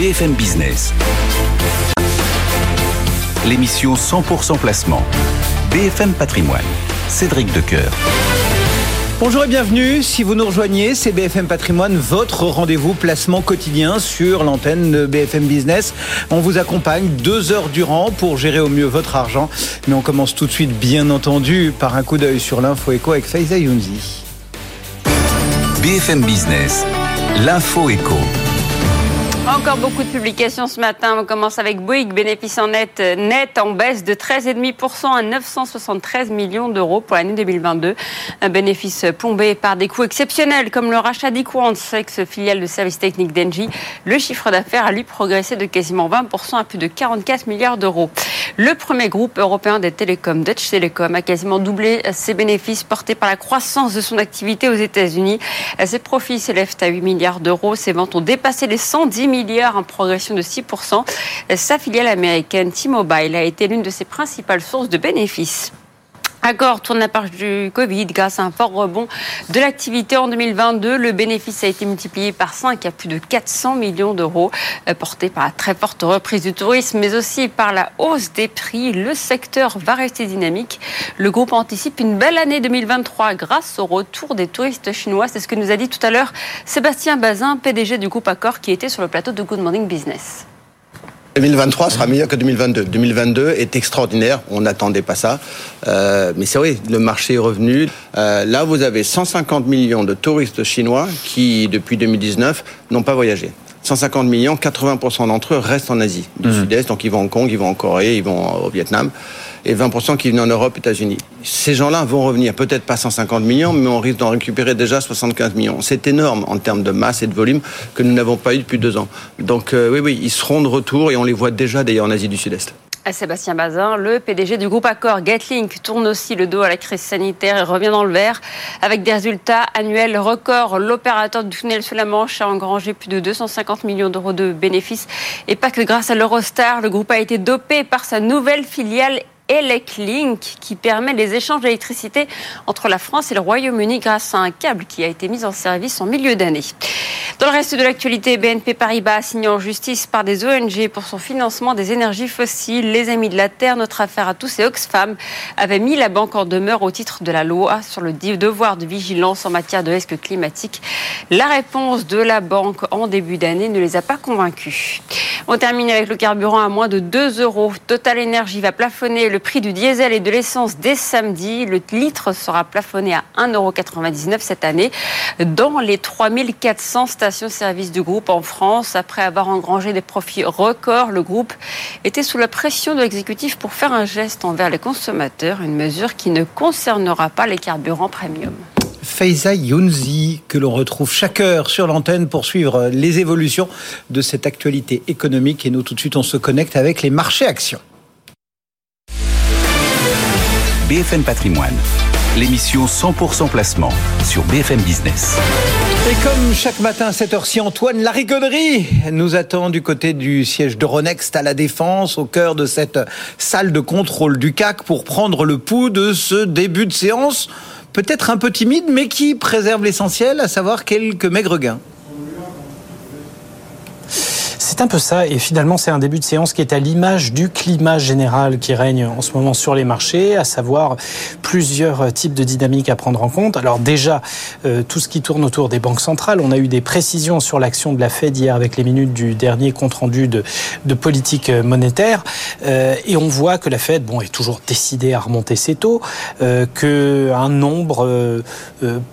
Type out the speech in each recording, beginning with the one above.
BFM Business. L'émission 100% placement. BFM Patrimoine. Cédric Decoeur. Bonjour et bienvenue. Si vous nous rejoignez, c'est BFM Patrimoine, votre rendez-vous placement quotidien sur l'antenne de BFM Business. On vous accompagne deux heures durant pour gérer au mieux votre argent. Mais on commence tout de suite, bien entendu, par un coup d'œil sur l'info éco avec Faiza Younzi. BFM Business. L'info éco. Encore beaucoup de publications ce matin. On commence avec Bouygues, bénéfice en net, net en baisse de 13,5% à 973 millions d'euros pour l'année 2022. Un bénéfice plombé par des coûts exceptionnels comme le rachat d'Equance, ex-filiale de services techniques d'Engie. Le chiffre d'affaires a lui progressé de quasiment 20% à plus de 44 milliards d'euros. Le premier groupe européen des télécoms, Dutch Telecom, a quasiment doublé ses bénéfices portés par la croissance de son activité aux États-Unis. Ses profits s'élèvent à 8 milliards d'euros. Ses ventes ont dépassé les 110 milliards en progression de 6%. Sa filiale américaine T-Mobile a été l'une de ses principales sources de bénéfices. Accord tourne la page du Covid grâce à un fort rebond de l'activité en 2022. Le bénéfice a été multiplié par 5 à plus de 400 millions d'euros, euh, porté par la très forte reprise du tourisme, mais aussi par la hausse des prix. Le secteur va rester dynamique. Le groupe anticipe une belle année 2023 grâce au retour des touristes chinois. C'est ce que nous a dit tout à l'heure Sébastien Bazin, PDG du groupe Accor, qui était sur le plateau de Good Morning Business. 2023 sera meilleur que 2022. 2022 est extraordinaire, on n'attendait pas ça. Euh, mais c'est vrai, le marché est revenu. Euh, là, vous avez 150 millions de touristes chinois qui, depuis 2019, n'ont pas voyagé. 150 millions, 80% d'entre eux restent en Asie du mmh. Sud-Est, donc ils vont à Hong Kong, ils vont en Corée, ils vont au Vietnam et 20% qui viennent en Europe, États-Unis. Ces gens-là vont revenir, peut-être pas 150 millions, mais on risque d'en récupérer déjà 75 millions. C'est énorme en termes de masse et de volume que nous n'avons pas eu depuis deux ans. Donc euh, oui, oui, ils seront de retour et on les voit déjà d'ailleurs en Asie du Sud-Est. Sébastien Bazin, le PDG du groupe Accor Gatlink tourne aussi le dos à la crise sanitaire et revient dans le vert avec des résultats annuels records. L'opérateur du tunnel sous la Manche a engrangé plus de 250 millions d'euros de bénéfices et pas que grâce à l'Eurostar. Le groupe a été dopé par sa nouvelle filiale Eleclink qui permet les échanges d'électricité entre la France et le Royaume-Uni grâce à un câble qui a été mis en service en milieu d'année. Dans le reste de l'actualité, BNP Paribas signé en justice par des ONG pour son financement des énergies fossiles. Les Amis de la Terre, notre affaire à tous et Oxfam avaient mis la banque en demeure au titre de la loi sur le devoir de vigilance en matière de risque climatique. La réponse de la banque en début d'année ne les a pas convaincus. On termine avec le carburant à moins de 2 euros. Total Energy va plafonner le prix du diesel et de l'essence dès samedi. Le litre sera plafonné à 1,99 euros cette année dans les 3400 stations-service du groupe en France. Après avoir engrangé des profits records, le groupe était sous la pression de l'exécutif pour faire un geste envers les consommateurs, une mesure qui ne concernera pas les carburants premium. Faiza Younzi, que l'on retrouve chaque heure sur l'antenne pour suivre les évolutions de cette actualité économique. Et nous, tout de suite, on se connecte avec les marchés actions. BFM Patrimoine, l'émission 100% placement sur BFM Business. Et comme chaque matin à cette heure-ci, Antoine Larigauderie nous attend du côté du siège d'Euronext à la Défense, au cœur de cette salle de contrôle du CAC pour prendre le pouls de ce début de séance, peut-être un peu timide, mais qui préserve l'essentiel, à savoir quelques maigres gains. C'est un peu ça, et finalement c'est un début de séance qui est à l'image du climat général qui règne en ce moment sur les marchés, à savoir plusieurs types de dynamiques à prendre en compte. Alors déjà, euh, tout ce qui tourne autour des banques centrales, on a eu des précisions sur l'action de la Fed hier avec les minutes du dernier compte-rendu de, politique monétaire, euh, et on voit que la Fed bon, est toujours décidée à remonter ses taux, euh, qu'un nombre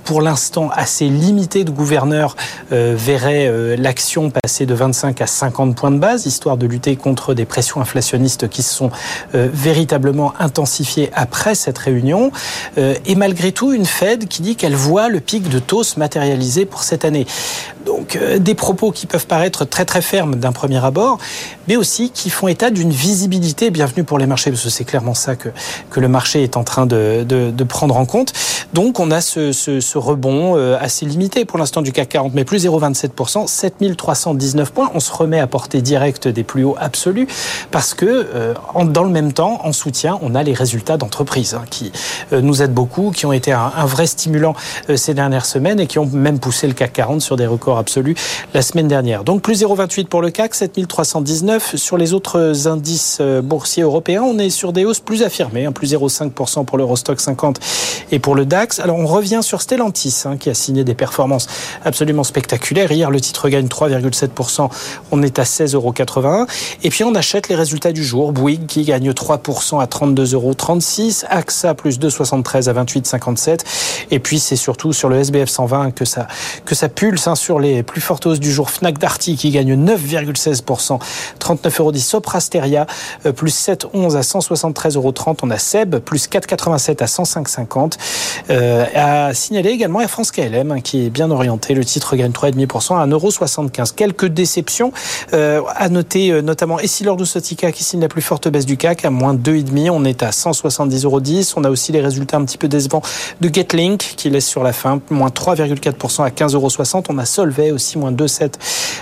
pour l'instant assez limité de gouverneurs verrait l'action passer de 25 à 50 points de base, histoire de lutter contre des pressions inflationnistes qui se sont euh, véritablement intensifiées après cette réunion. Euh, et malgré tout, une Fed qui dit qu'elle voit le pic de taux se matérialiser pour cette année. Donc euh, des propos qui peuvent paraître très très fermes d'un premier abord, mais aussi qui font état d'une visibilité bienvenue pour les marchés, parce que c'est clairement ça que, que le marché est en train de, de, de prendre en compte. Donc on a ce, ce, ce rebond assez limité pour l'instant du CAC 40, mais plus 0,27%, 7319 points. On se remet à portée directe des plus hauts absolus, parce que euh, dans le même temps, en soutien, on a les résultats d'entreprises hein, qui euh, nous aident beaucoup, qui ont été un, vrai stimulant ces dernières semaines et qui ont même poussé le CAC 40 sur des records absolus la semaine dernière. Donc plus 0,28 pour le CAC, 7319. Sur les autres indices boursiers européens, on est sur des hausses plus affirmées, hein, plus 0,5% pour l'Eurostock 50 et pour le DAX. Alors on revient sur Stellantis, hein, qui a signé des performances absolument spectaculaires. Hier, le titre gagne 3,7%. On est à 16,81 euros. Et puis on achète les résultats du jour. Bouygues qui gagne 3% à 32,36 euros. AXA plus 2,73 à 28,57. Et puis c'est surtout sur le SBF 120 que ça, que ça pulse hein, sur les plus fortes hausses du jour. Fnac Darty qui gagne 9,16%, 39,10 euros. Soprasteria euh, plus 7,11 à 173,30 euros. On a Seb plus 4,87 à 105,50. Euh, à signaler également Air France KLM hein, qui est bien orienté. Le titre gagne 3,5% à 1,75€. Quelques déceptions euh, à noter euh, notamment Essilor Sotica qui signe la plus forte baisse du CAC à moins 2,5. On est à 170,10€. On a aussi les résultats un petit peu décevants de Getlink qui laisse sur la fin moins 3,4% à 15,60€. On a Solvay aussi moins 2,7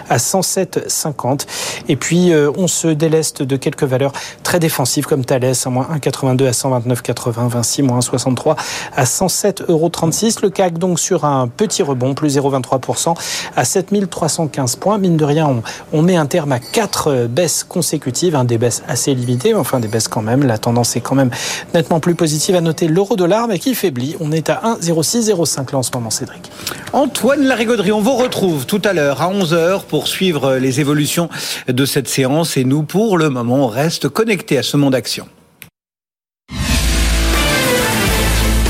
à 107,50. Et puis euh, on se déleste de quelques valeurs très défensives comme Thales à moins 1,82 à 129,80. Vinci moins 63 à 107,36€. Le CAC donc sur un petit rebond plus 0,23% à 7315 points. Mine de rien, on, met un terme à quatre baisses consécutives, hein, des baisses assez limitées, mais enfin des baisses quand même. La tendance est quand même nettement plus positive. À noter l'euro-dollar, mais qui faiblit. On est à 1,0605 là en ce moment, Cédric. Antoine Larigauderie, on vous retrouve tout à l'heure à 11h pour suivre les évolutions de cette séance et nous, pour le moment, on reste connectés à ce monde action.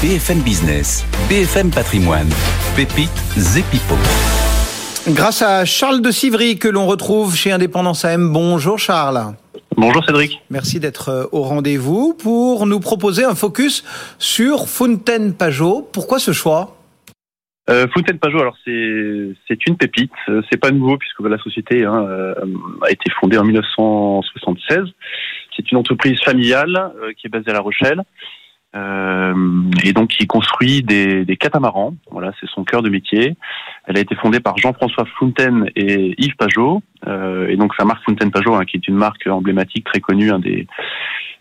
BFM Business, BFM Patrimoine, Pépite Zepipo. Grâce à Charles de Civry que l'on retrouve chez Indépendance AM. Bonjour Charles. Bonjour Cédric. Merci d'être euh, au rendez-vous pour nous proposer un focus sur Fontaine Pajot. Pourquoi ce choix? Euh, Fontaine Pajot, alors c'est c'est une pépite. Euh, c'est pas nouveau puisque la société hein, euh, a été fondée en 1976. C'est une entreprise familiale qui est basée à La Rochelle euh, et donc qui construit des, des, catamarans. Voilà, c'est son cœur de métier. Elle a été fondée par Jean-François Fontaine et Yves Pajot. Euh, et donc sa marque Fontaine Pajot, hein, qui est une marque emblématique très connue hein, des,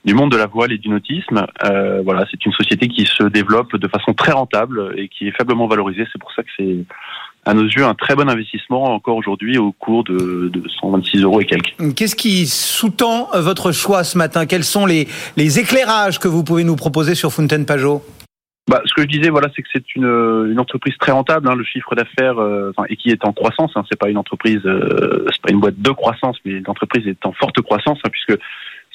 du monde de la voile et du nautisme. Euh, voilà, c'est une société qui se développe de façon très rentable et qui est faiblement valorisée. C'est pour ça que c'est à nos yeux, un très bon investissement encore aujourd'hui au cours de, de 126 euros et quelques. Qu'est-ce qui sous-tend votre choix ce matin? Quels sont les, les éclairages que vous pouvez nous proposer sur Fontaine Pajot bah, ce que je disais, voilà, c'est que c'est une, une entreprise très rentable. Hein, le chiffre d'affaires, euh, et qui est en croissance. Hein, c'est pas une entreprise, euh, c'est pas une boîte de croissance, mais l'entreprise est en forte croissance, hein, puisque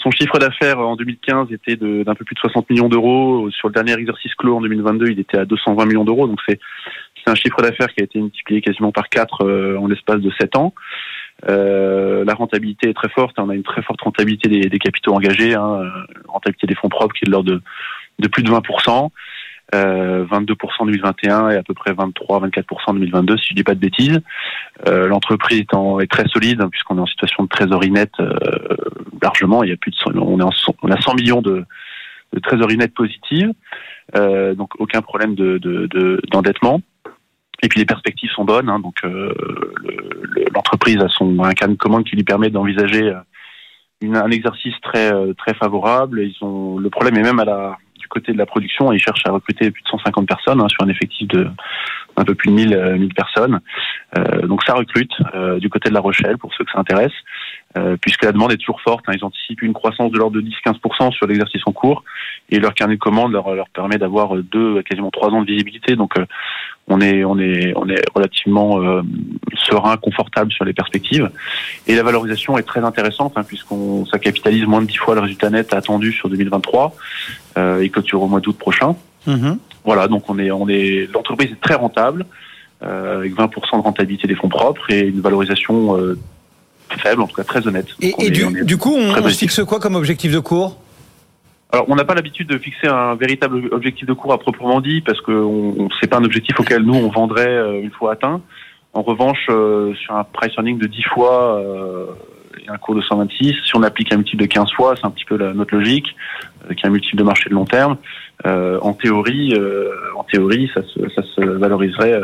son chiffre d'affaires en 2015 était d'un peu plus de 60 millions d'euros. Sur le dernier exercice clos en 2022, il était à 220 millions d'euros. Donc c'est c'est un chiffre d'affaires qui a été multiplié quasiment par 4 euh, en l'espace de 7 ans. Euh, la rentabilité est très forte. On a une très forte rentabilité des, des capitaux engagés, hein, euh, rentabilité des fonds propres qui est de l'ordre de, de, plus de 20%, euh, 22% en 2021 et à peu près 23-24% en 2022, si je dis pas de bêtises. Euh, L'entreprise est, est, très solide hein, puisqu'on est en situation de trésorerie nette euh, largement. Il y a plus de on, est en, on a 100 millions de, de trésorerie nette positive, donc aucun problème d'endettement. De, de, et puis les perspectives sont bonnes, hein, donc euh, l'entreprise a son un cas de commande qui lui permet d'envisager euh, un exercice très euh, très favorable. Ils ont le problème est même à la du côté de la production, ils cherchent à recruter plus de 150 personnes hein, sur un effectif de un peu plus de 1000 1000 personnes. Euh, donc ça recrute euh, du côté de La Rochelle pour ceux que ça intéresse, euh, puisque la demande est toujours forte. Hein, ils anticipent une croissance de l'ordre de 10-15% sur l'exercice en cours, et leur carnet de commande leur, leur permet d'avoir deux, quasiment trois ans de visibilité. Donc on est on est on est relativement euh, serein, confortable sur les perspectives. Et la valorisation est très intéressante hein, puisqu'on ça capitalise moins de 10 fois le résultat net attendu sur 2023 euh, et clôture au mois d'août prochain. Mm-hmm. Voilà, donc on est on est l'entreprise est très rentable euh, avec 20% de rentabilité des fonds propres et une valorisation euh, faible, en tout cas très honnête. Et, et du, du, coup, on, on fixe quoi comme objectif de cours? Alors, on n'a pas l'habitude de fixer un véritable objectif de cours à proprement dit, parce que on, c'est pas un objectif auquel nous on vendrait euh, une fois atteint. En revanche, euh, sur un price earning de 10 fois euh, et un cours de 126, si on applique un multiple de 15 fois, c'est un petit peu la, notre logique, qui est un multiple de marché de long terme. en théorie, en théorie, ça se, ça se valoriserait.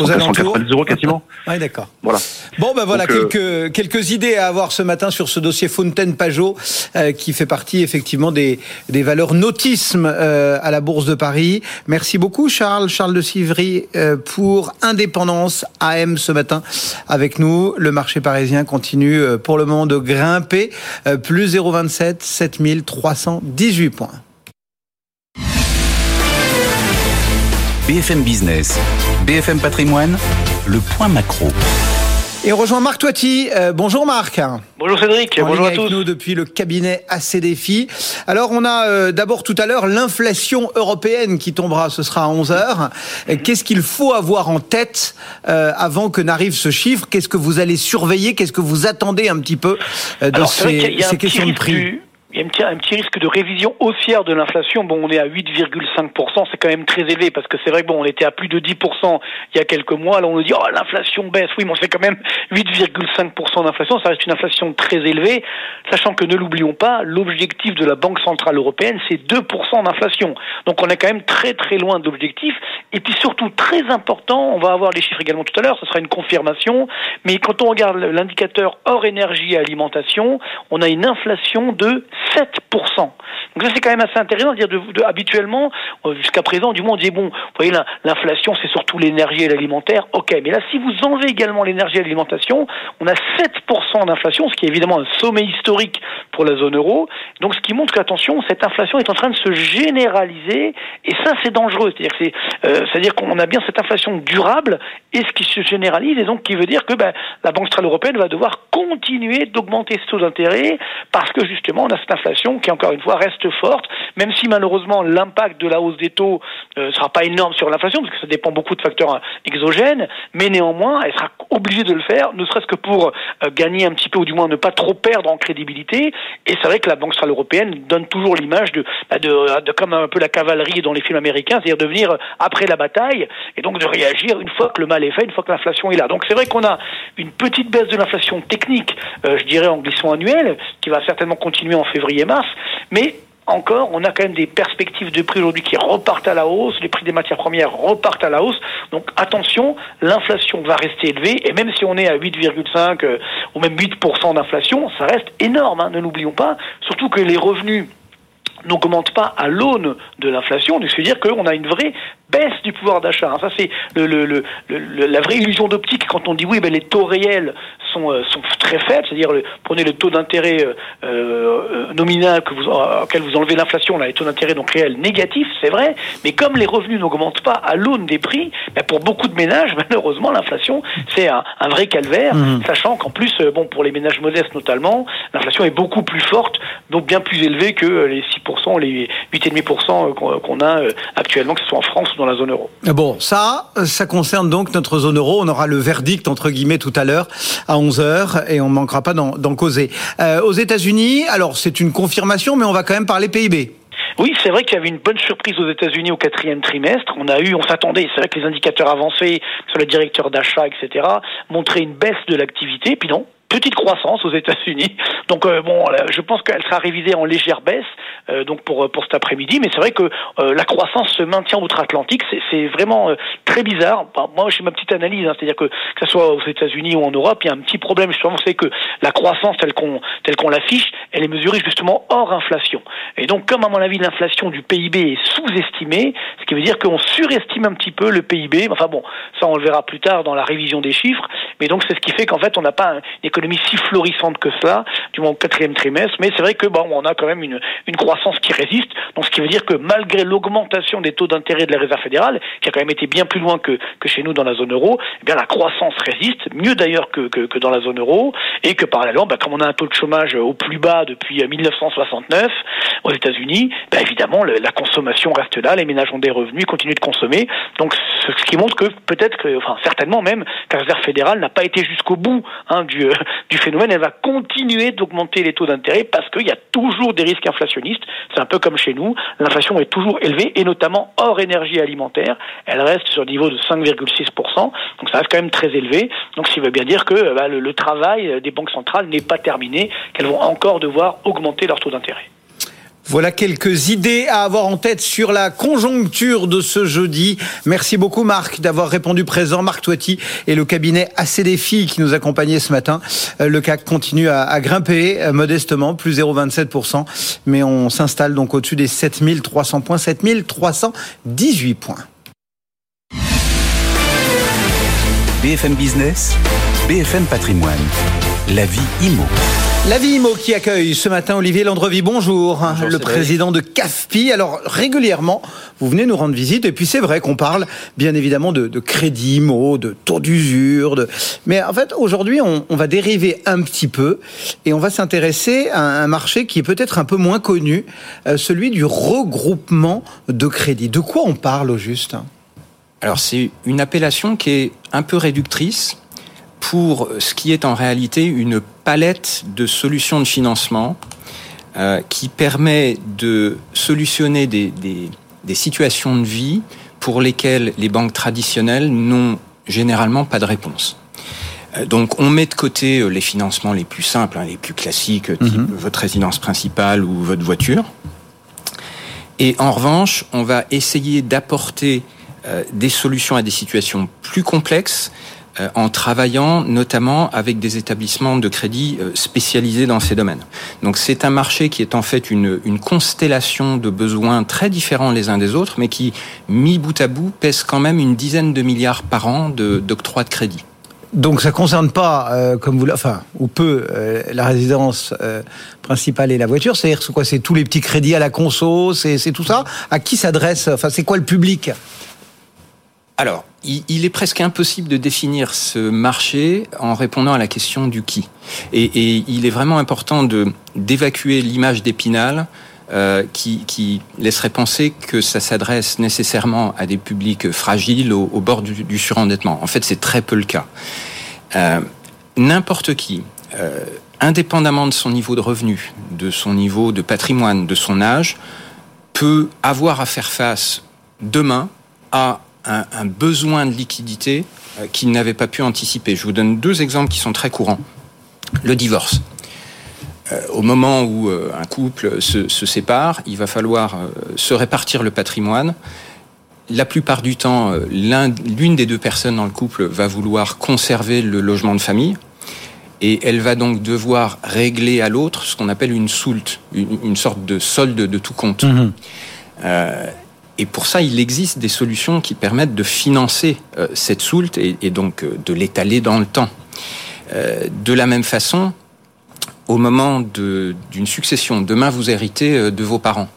Aux alentours 190 euros quasiment. oui, d'accord. Voilà. Bon, ben voilà, Donc, quelques, quelques idées à avoir ce matin sur ce dossier Fontaine-Pajot, euh, qui fait partie effectivement des, des valeurs nautisme euh, à la Bourse de Paris. Merci beaucoup, Charles. Charles de Sivry euh, pour Indépendance AM ce matin avec nous. Le marché parisien continue euh, pour le moment de grimper. Euh, plus 0,27, 7318 points. BFM Business, BFM Patrimoine, le point macro. Et on rejoint Marc Toiti. Euh, bonjour Marc. Bonjour Cédric, En bonjour à avec tous. nous depuis le cabinet AC Défi. Alors on a euh, d'abord tout à l'heure l'inflation européenne qui tombera, ce sera à 11 heures. Euh, Qu'est-ce qu'il faut avoir en tête euh, avant que n'arrive ce chiffre? Qu'est-ce que vous allez surveiller? Qu'est-ce que vous attendez un petit peu euh, de Alors, y a- ces, y a questions de prix? du- Il y a un petit, un petit risque de révision haussière de l'inflation. Bon, on est à 8,5%, c'est quand même très élevé parce que c'est vrai que bon, on était à plus de 10% il y a quelques mois. Là, on nous dit oh l'inflation baisse. Oui, mais on fait quand même 8,5% d'inflation. Ça reste une inflation très élevée, sachant que ne l'oublions pas, l'objectif de la Banque centrale européenne, c'est 2% d'inflation. Donc, on est quand même très très loin de l'objectif. Et puis surtout très important, on va avoir les chiffres également tout à l'heure. Ce sera une confirmation. Mais quand on regarde l'indicateur hors énergie et alimentation, on a une inflation de 7%. Donc ça c'est quand même assez intéressant, dire de, de- habituellement euh, jusqu'à présent du moins on dit bon, vous voyez la- l'inflation c'est surtout l'énergie et l'alimentaire. OK, mais là si vous enlevez également l'énergie et l'alimentation, on a 7% d'inflation, ce qui est évidemment un sommet historique pour la zone euro. Donc ce qui montre qu'attention, cette inflation est en train de se généraliser et ça c'est dangereux, euh, c'est-à-dire qu'on a bien cette inflation durable et ce qui se généralise et donc qui veut dire que ben, la Banque centrale européenne va devoir continuer d'augmenter ses taux d'intérêt parce que justement on a cette inflation qui encore une fois reste forte, même si malheureusement l'impact de la hausse des taux ne sera pas énorme sur l'inflation parce que ça dépend beaucoup de facteurs euh, exogènes, mais néanmoins elle sera obligée de le faire, ne serait-ce que pour euh, gagner un petit peu ou du moins ne pas trop perdre en crédibilité. Et c'est vrai que la Banque centrale européenne donne toujours l'image de, bah, comme un peu la cavalerie dans les films américains, c'est-à-dire de venir après la bataille et donc de réagir une fois que le mal est fait, une fois que l'inflation est là. Donc c'est vrai qu'on a une petite baisse de l'inflation technique, euh, je dirais en glissement annuel, qui va certainement continuer en février-mars, mais encore, on a quand même des perspectives de prix aujourd'hui qui repartent à la hausse, les prix des matières premières repartent à la hausse. Donc attention, l'inflation va rester élevée et même si on est à 8,5 euh, ou même 8% d'inflation, ça reste énorme, hein, ne l'oublions pas. Surtout que les revenus n'augmentent pas à l'aune de l'inflation, donc c'est-à-dire qu'on a une vraie baisse du pouvoir d'achat. Ça, c'est le, le, le, le- la vraie illusion d'optique. Quand on dit oui, ben, les taux réels sont, euh, sont très faibles, c'est-à-dire prenez le taux d'intérêt euh, euh, nominal que vous, euh, auquel vous enlevez l'inflation, là, les taux d'intérêt donc réels négatifs, c'est vrai, mais comme les revenus n'augmentent pas à l'aune des prix, ben, pour beaucoup de ménages, malheureusement, l'inflation, c'est un, un vrai calvaire, sachant qu'en plus, bon, pour les ménages modestes notamment, l'inflation est beaucoup plus forte, donc bien plus élevée que les 6%, les 8,5% qu'on qu'on a euh, actuellement, que ce soit en France ou dans la zone euro. Bon, ça, ça concerne donc notre zone euro. On aura le verdict, entre guillemets, tout à l'heure, à 11h, et on ne manquera pas d'en d'en causer. Euh, aux États-Unis, alors c'est une confirmation, mais on va quand même parler PIB. Oui, c'est vrai qu'il y avait une bonne surprise aux États-Unis au quatrième trimestre. On a eu, on s'attendait, c'est vrai que les indicateurs avancés sur le directeur d'achat, etc., montraient une baisse de l'activité. Puis non, petite croissance aux États-Unis. Donc euh, bon, je pense qu'elle sera révisée en légère baisse euh, donc pour pour cet après-midi. Mais c'est vrai que euh, la croissance se maintient outre-Atlantique. C'est- C'est vraiment euh, très bizarre. Bah, moi, j'ai ma petite analyse, hein, c'est-à-dire que que ce soit aux États-Unis ou en Europe, il y a un petit problème justement, c'est que la croissance telle qu'on telle qu'on l'affiche, elle est mesurée justement hors inflation. Et donc, comme à mon avis l'inflation du PIB est sous-estimée, ce qui veut dire qu'on surestime un petit peu le PIB. Enfin bon, ça on le verra plus tard dans la révision des chiffres. Mais donc c'est ce qui fait qu'en fait on n'a pas un- une économie si florissante que cela, du moins au quatrième trimestre. Mais c'est vrai que bon, on a quand même une, une croissance qui résiste. Donc ce qui veut dire que malgré l'augmentation des taux d'intérêt de la Réserve fédérale, qui a quand même été bien plus loin que, que chez nous dans la zone euro, eh bien la croissance résiste, mieux d'ailleurs que, que, dans la zone euro, et que parallèlement, bah, comme on a un taux de chômage au plus bas depuis euh, 1969 aux États-Unis, bah, évidemment la consommation reste là, les ménages ont des revenus, continuent de consommer. Donc ce, qui montre que peut-être que, enfin certainement même, la Réserve fédérale n'a pas été jusqu'au bout hein, du, euh, du phénomène. Elle va continuer d'augmenter les taux d'intérêt parce qu'il y a toujours des risques inflationnistes. C'est un peu comme chez nous. L'inflation est toujours élevée et notamment hors énergie alimentaire. Elle reste sur le niveau de 5,6%. Donc ça reste quand même très élevé. Donc ce qui veut bien dire que euh, bah, le, le travail des banques centrales n'est pas terminé, qu'elles vont encore devoir augmenter leurs taux d'intérêt. Voilà quelques idées à avoir en tête sur la conjoncture de ce jeudi. Merci beaucoup Marc d'avoir répondu présent. Marc Toiti et le cabinet ACDFI qui nous accompagnait ce matin. Euh, le CAC continue à, grimper euh, modestement, plus 0,27%, mais on s'installe donc au-dessus des 7300 points, 7318 points. BFM Business, BFM Patrimoine, la vie IMO. La vie IMO qui accueille ce matin Olivier Landrevi, bonjour, le président de CAFPI. Alors régulièrement, vous venez nous rendre visite. Et puis c'est vrai qu'on parle bien évidemment de, crédit IMO, de taux d'usure, de... mais en fait aujourd'hui on, va dériver un petit peu et on va s'intéresser à un marché qui est peut-être un peu moins connu, euh, celui du regroupement de crédit. De quoi on parle au juste? Alors c'est une appellation qui est un peu réductrice pour ce qui est en réalité une palette de solutions de financement euh, qui permet de solutionner des, des, situations de vie pour lesquelles les banques traditionnelles n'ont généralement pas de réponse. Euh, donc on met de côté euh, les financements les plus simples, hein, les plus classiques, type mhm. votre résidence principale ou votre voiture. Et en revanche, on va essayer d'apporter des solutions à des situations plus complexes en travaillant notamment avec des établissements de crédit euh, spécialisés dans ces domaines. Donc c'est un marché qui est en fait une, constellation de besoins très différents les uns des autres, mais qui, mis bout à bout, pèse quand même une dizaine de milliards par an d'octroi de, crédit. Donc ça concerne pas, euh, comme vous, enfin, ou peu, la résidence principale et la voiture. C'est-à-dire quoi? C'est tous les petits crédits à la conso, c'est tout ça? À qui s'adresse Enfin, c'est quoi le public? Alors, il, est presque impossible de définir ce marché en répondant à la question du qui. Et, il est vraiment important d'évacuer l'image d'Épinal euh, qui, laisserait penser que ça s'adresse nécessairement à des publics fragiles au, bord du, surendettement. En fait, c'est très peu le cas. Euh, n'importe qui, euh, indépendamment de son niveau de revenu, de son niveau de patrimoine, de son âge, peut avoir à faire face demain à un, besoin de liquidité euh, qu'il n'avait pas pu anticiper. Je vous donne deux exemples qui sont très courants. Le divorce. Euh, au moment où euh, un couple se, sépare, il va falloir se répartir le patrimoine. La plupart du temps, l'une des deux personnes dans le couple va vouloir conserver le logement de famille et elle va donc devoir régler à l'autre ce qu'on appelle une soult, une, sorte de solde de tout compte. Mmh. Et pour ça, il existe des solutions qui permettent de financer euh, cette soulte et, donc euh, de l'étaler dans le temps. Euh, de la même façon, au moment d'une succession, demain vous héritez de vos parents.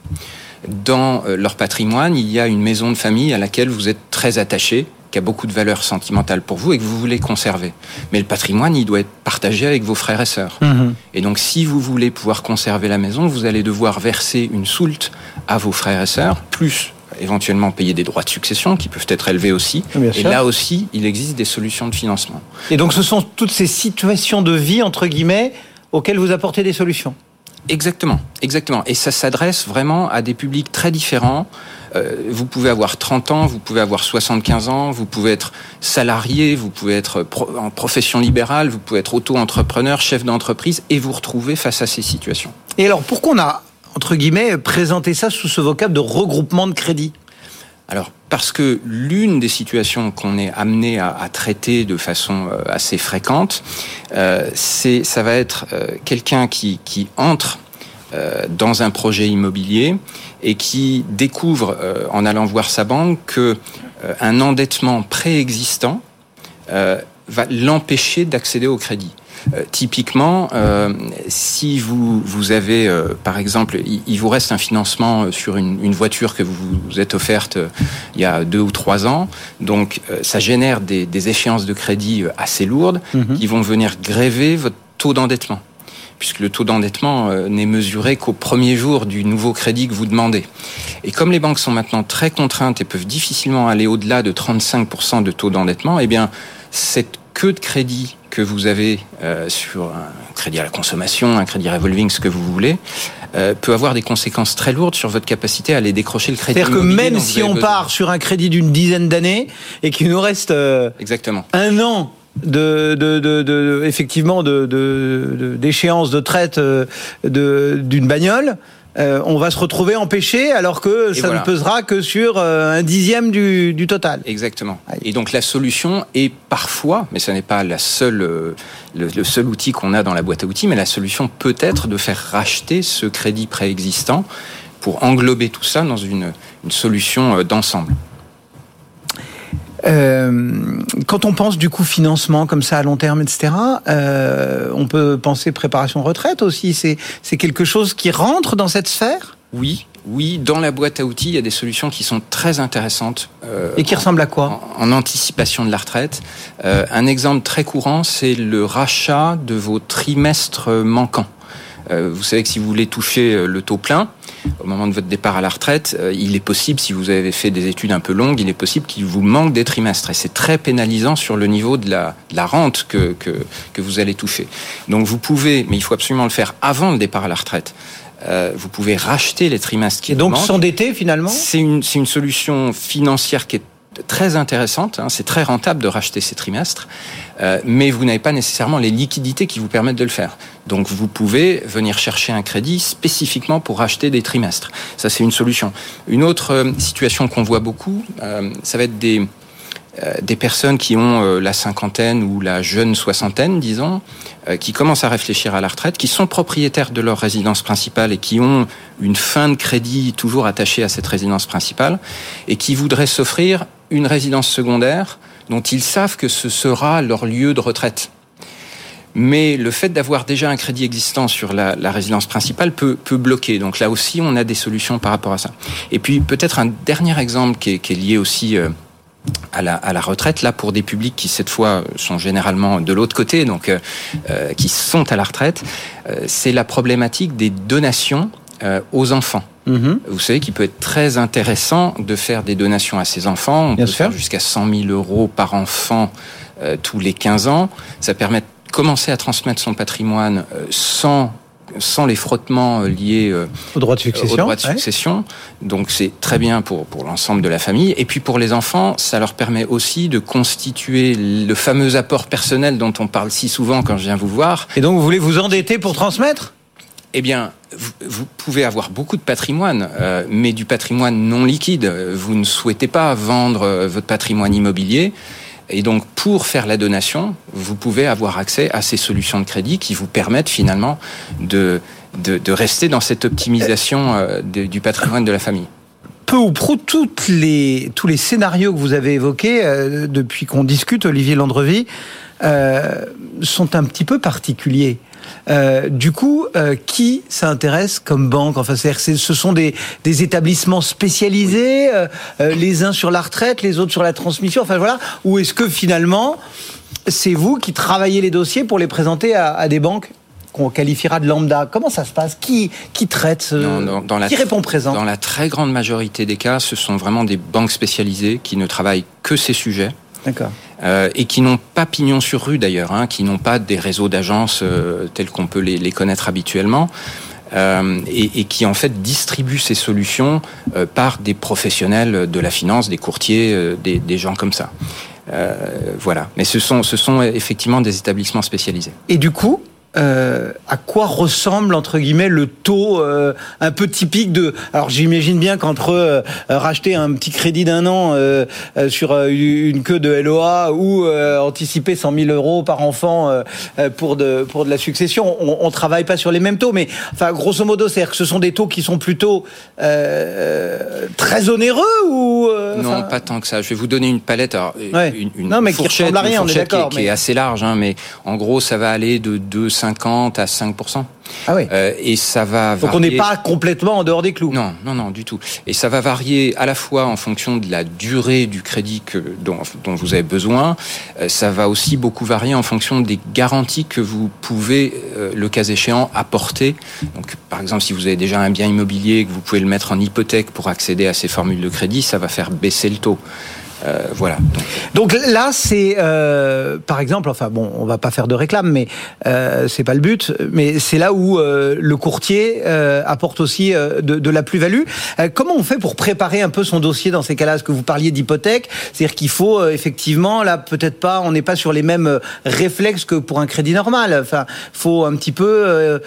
Dans leur patrimoine, il y a une maison de famille à laquelle vous êtes très attaché, qui a beaucoup de valeur sentimentale pour vous et que vous voulez conserver. Mais le patrimoine, il doit être partagé avec vos frères et sœurs. Mmh. Et donc, si vous voulez pouvoir conserver la maison, vous allez devoir verser une soulte à vos frères et sœurs, plus éventuellement payer des droits de succession qui peuvent être élevés aussi. et là aussi, il existe des solutions de financement. Et donc ce sont toutes ces situations de vie, entre guillemets, auxquelles vous apportez des solutions Exactement, exactement. Et ça s'adresse vraiment à des publics très différents. Euh, vous pouvez avoir 30 ans, vous pouvez avoir 75 ans, vous pouvez être salarié, vous pouvez être en profession libérale, vous pouvez être auto-entrepreneur, chef d'entreprise, et vous retrouver face à ces situations. Et alors, pourquoi on a entre guillemets, présenter ça sous ce vocable de regroupement de crédit alors, parce que l'une des situations qu'on est amené à, traiter de façon euh, assez fréquente, euh, c'est, ça va être euh, quelqu'un qui, entre dans un projet immobilier et qui découvre, en allant voir sa banque, que un endettement préexistant va l'empêcher d'accéder au crédit. Euh, typiquement, euh, si vous, vous avez, euh, par exemple, il, vous reste un financement sur une, une voiture que vous vous êtes offerte il y a deux ou trois ans, donc ça génère des, des, échéances de crédit assez lourdes mhm. qui vont venir gréver votre taux d'endettement puisque le taux d'endettement n'est mesuré qu'au premier jour du nouveau crédit que vous demandez. Et comme les banques sont maintenant très contraintes et peuvent difficilement aller au-delà de 35% de taux d'endettement, eh bien, cette queue de crédit que vous avez euh, sur un crédit à la consommation, un crédit revolving, ce que vous voulez, euh, peut avoir des conséquences très lourdes sur votre capacité à aller décrocher le crédit. C'est-à-dire que même si on part sur un crédit d'une dizaine d'années et qu'il nous reste euh, exactement un an de, de, de, de effectivement de d'échéance de, traite d'une bagnole, euh, on va se retrouver empêché alors que ça ne pesera que sur euh, un dixième du, du total. Exactement. Et donc la solution est parfois, mais ce n'est pas la seule, euh, le, seul outil qu'on a dans la boîte à outils, mais la solution peut être de faire racheter ce crédit préexistant pour englober tout ça dans une, une solution d'ensemble. Euh, quand on pense du coup financement comme ça à long terme, etc., euh, on peut penser préparation retraite aussi. C'est c'est quelque chose qui rentre dans cette sphère? Oui, oui, dans la boîte à outils, il y a des solutions qui sont très intéressantes. Euh, Et qui ressemblent à quoi? en, anticipation de la retraite. Euh, un exemple très courant, c'est le rachat de vos trimestres manquants. Euh, vous savez que si vous voulez toucher euh, le taux plein, au moment de votre départ à la retraite, euh, il est possible, si vous avez fait des études un peu longues, il est possible qu'il vous manque des trimestres. Et c'est très pénalisant sur le niveau de la, la rente que, que, que, vous allez toucher. Donc vous pouvez, mais il faut absolument le faire avant le départ à la retraite. vous pouvez racheter les trimestres qui Et donc s'endetter finalement? C'est une, une solution financière qui est très intéressante, hein, c'est très rentable de racheter ces trimestres, euh, mais vous n'avez pas nécessairement les liquidités qui vous permettent de le faire. Donc vous pouvez venir chercher un crédit spécifiquement pour racheter des trimestres. Ça c'est une solution. Une autre euh, situation qu'on voit beaucoup, euh, ça va être des, des personnes qui ont euh, la cinquantaine ou la jeune soixantaine, disons, euh, qui commencent à réfléchir à la retraite, qui sont propriétaires de leur résidence principale et qui ont une fin de crédit toujours attachée à cette résidence principale, et qui voudraient s'offrir une résidence secondaire dont ils savent que ce sera leur lieu de retraite. Mais le fait d'avoir déjà un crédit existant sur la, la résidence principale peut, peut, bloquer. Donc là aussi, on a des solutions par rapport à ça. Et puis peut-être un dernier exemple qui est, qui est lié aussi à la, à la, retraite, là pour des publics qui cette fois sont généralement de l'autre côté, donc euh, euh, qui sont à la retraite, euh, c'est la problématique des donations euh, aux enfants. Mm-hmm. Vous savez qu'il peut être très intéressant de faire des donations à ses enfants. On Bien peut faire jusqu'à 100 000 euros par enfant euh, tous les 15 ans. Ça permet de commencer à transmettre son patrimoine sans sans les frottements euh, liés euh, au droit de succession. Au droit de succession. Ouais. Donc c'est très bien pour, pour l'ensemble de la famille. Et puis pour les enfants, ça leur permet aussi de constituer le fameux apport personnel dont on parle si souvent quand je viens vous voir. Et donc vous voulez vous endetter pour transmettre? Eh bien, vous, vous, pouvez avoir beaucoup de patrimoine, euh, mais du patrimoine non liquide. Vous ne souhaitez pas vendre votre patrimoine immobilier. Et donc, pour faire la donation, vous pouvez avoir accès à ces solutions de crédit qui vous permettent finalement de, rester dans cette optimisation euh, du patrimoine de la famille peu ou prou tous les scénarios que vous avez évoqués euh, depuis qu'on discute, Olivier Landrevi, euh, sont un petit peu particuliers. Euh, du coup, euh, qui s'intéresse comme banque Enfin, ce sont des, des établissements spécialisés, euh, les uns sur la retraite, les autres sur la transmission. Enfin voilà. Ou est-ce que finalement, c'est vous qui travaillez les dossiers pour les présenter à, à des banques qu'on qualifiera de lambda? Comment ça se passe? Qui qui traite ce... non, non, dans la Qui répond présent? Dans la très grande majorité des cas, ce sont vraiment des banques spécialisées qui ne travaillent que ces sujets. D'accord. Euh, et qui n'ont pas pignon sur rue d'ailleurs, hein, qui n'ont pas des réseaux d'agences euh, tels qu'on peut les, les, connaître habituellement. Euh, et, et, qui en fait distribuent ces solutions euh, par des professionnels de la finance, des courtiers, euh, des, des, gens comme ça. voilà. Mais ce sont, ce sont effectivement des établissements spécialisés. Et du coup, euh, à quoi ressemble entre guillemets le taux euh, un peu typique de alors j'imagine bien qu'entre euh, racheter un petit crédit d'un an euh, euh, sur une queue de LOA ou anticiper 100 000 euros par enfant pour de pour de la succession on, on travaille pas sur les mêmes taux mais enfin grosso modo c'est que ce sont des taux qui sont plutôt très onéreux ou non pas tant que ça je vais vous donner une palette alors, ouais. une, une, non, mais fourchette, qui à rien, qui, est, mais... qui est assez large hein, mais en gros ça va aller de 2 50 à 5 ah oui. Euh, et ça va varier. Donc on n'est pas complètement en dehors des clous. Non, non, non, du tout. Et ça va varier à la fois en fonction de la durée du crédit que, dont, dont vous avez besoin. Euh, ça va aussi beaucoup varier en fonction des garanties que vous pouvez, euh, le cas échéant, apporter. Donc, par exemple, si vous avez déjà un bien immobilier que vous pouvez le mettre en hypothèque pour accéder à ces formules de crédit, ça va faire baisser le taux. Voilà. Donc, là, c'est par exemple, enfin bon, on va pas faire de réclame, mais c'est pas le but. Mais c'est là où le courtier apporte aussi de, de, la plus-value. comment on fait pour préparer un peu son dossier dans ces cas-là? Est-ce que vous parliez d'hypothèque? C'est-à-dire qu'il faut effectivement là peut-être pas, on n'est pas sur les mêmes réflexes que pour un crédit normal. Enfin, faut un petit peu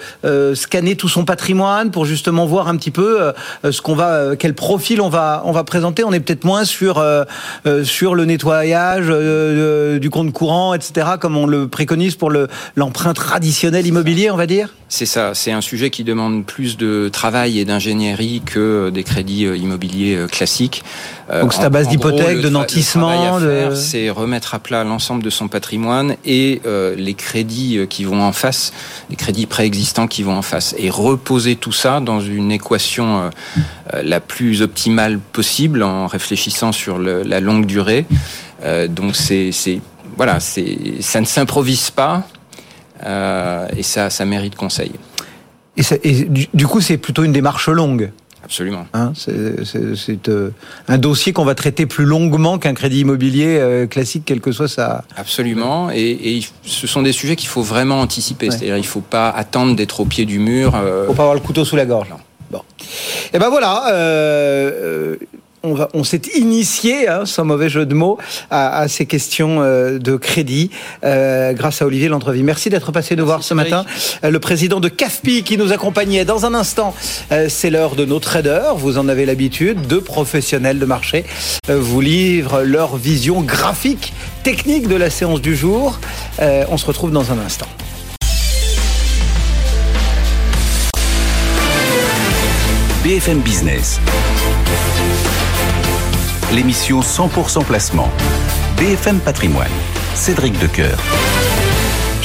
scanner tout son patrimoine pour justement voir un petit peu euh, ce qu'on va, euh, quel profil on va, on va présenter. On est peut-être moins sur euh, sur le nettoyage du compte courant, etc., comme on le préconise pour le l'emprunt traditionnel immobilier, on va dire? C'est ça. C'est un sujet qui demande plus de travail et d'ingénierie que des crédits immobiliers classiques. Donc c'est à base d'hypothèques, de nantissement. C'est remettre à plat l'ensemble de son patrimoine et les crédits qui vont en face, les crédits préexistants qui vont en face, et reposer tout ça dans une équation euh, la plus optimale possible en réfléchissant sur la longue durée. Euh, donc c'est voilà, c'est ça ne s'improvise pas euh, et ça ça mérite conseil. Et, du, coup, c'est plutôt une démarche longue. Absolument. Hein, c'est un dossier qu'on va traiter plus longuement qu'un crédit immobilier classique, quel que soit sa. Absolument. Et, ce sont des sujets qu'il faut vraiment anticiper. C'est-à-dire, il ne faut pas attendre d'être au pied du mur. Il ne faut pas avoir le couteau sous la gorge. Bon. Et eh ben voilà. Euh, on, on s'est initié, hein, sans mauvais jeu de mots, à, ces questions euh, de crédit euh, grâce à Olivier Landrevi. Merci d'être passé nous voir ce matin. le président de CAFPI qui nous accompagnait. Dans un instant, c'est l'heure de nos traders. Vous en avez l'habitude. Deux professionnels de marché vous livrent leur vision graphique, technique de la séance du jour. on se retrouve dans un instant. BFM Business. L'émission 100% placement. BFM Patrimoine. Cédric Decoeur.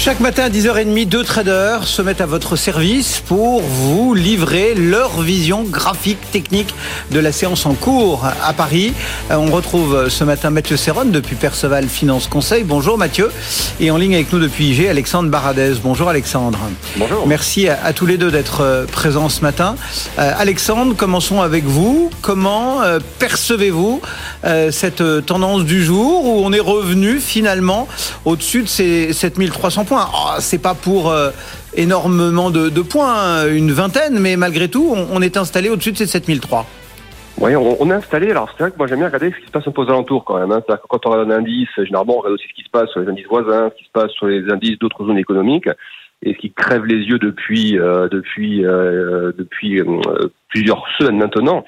Chaque matin à 10h30, deux traders se mettent à votre service pour vous livrer leur vision graphique, technique de la séance en cours à Paris. Euh, on retrouve ce matin Mathieu Serron depuis Perceval Finance Conseil. Bonjour Mathieu. Et en ligne avec nous depuis IG, Alexandre Baradez. Bonjour Alexandre. Bonjour. Merci à, tous les deux d'être euh, présents ce matin. Euh, Alexandre, commençons avec vous. Comment percevez-vous cette tendance du jour où on est revenu finalement au-dessus de ces 7300 points oh, C'est pas pour énormément de, points, hein, une vingtaine, mais malgré tout, on, est installé au-dessus de ces 7003. Oui, on, est installé. Alors, c'est vrai que moi, j'aime bien regarder ce qui se passe un peu aux alentours quand même. Hein. Que quand on regarde un indice, généralement, on regarde aussi ce qui se passe sur les indices voisins, ce qui se passe sur les indices d'autres zones économiques. Et ce qui crève les yeux depuis, euh, depuis, euh, depuis euh, plusieurs semaines maintenant,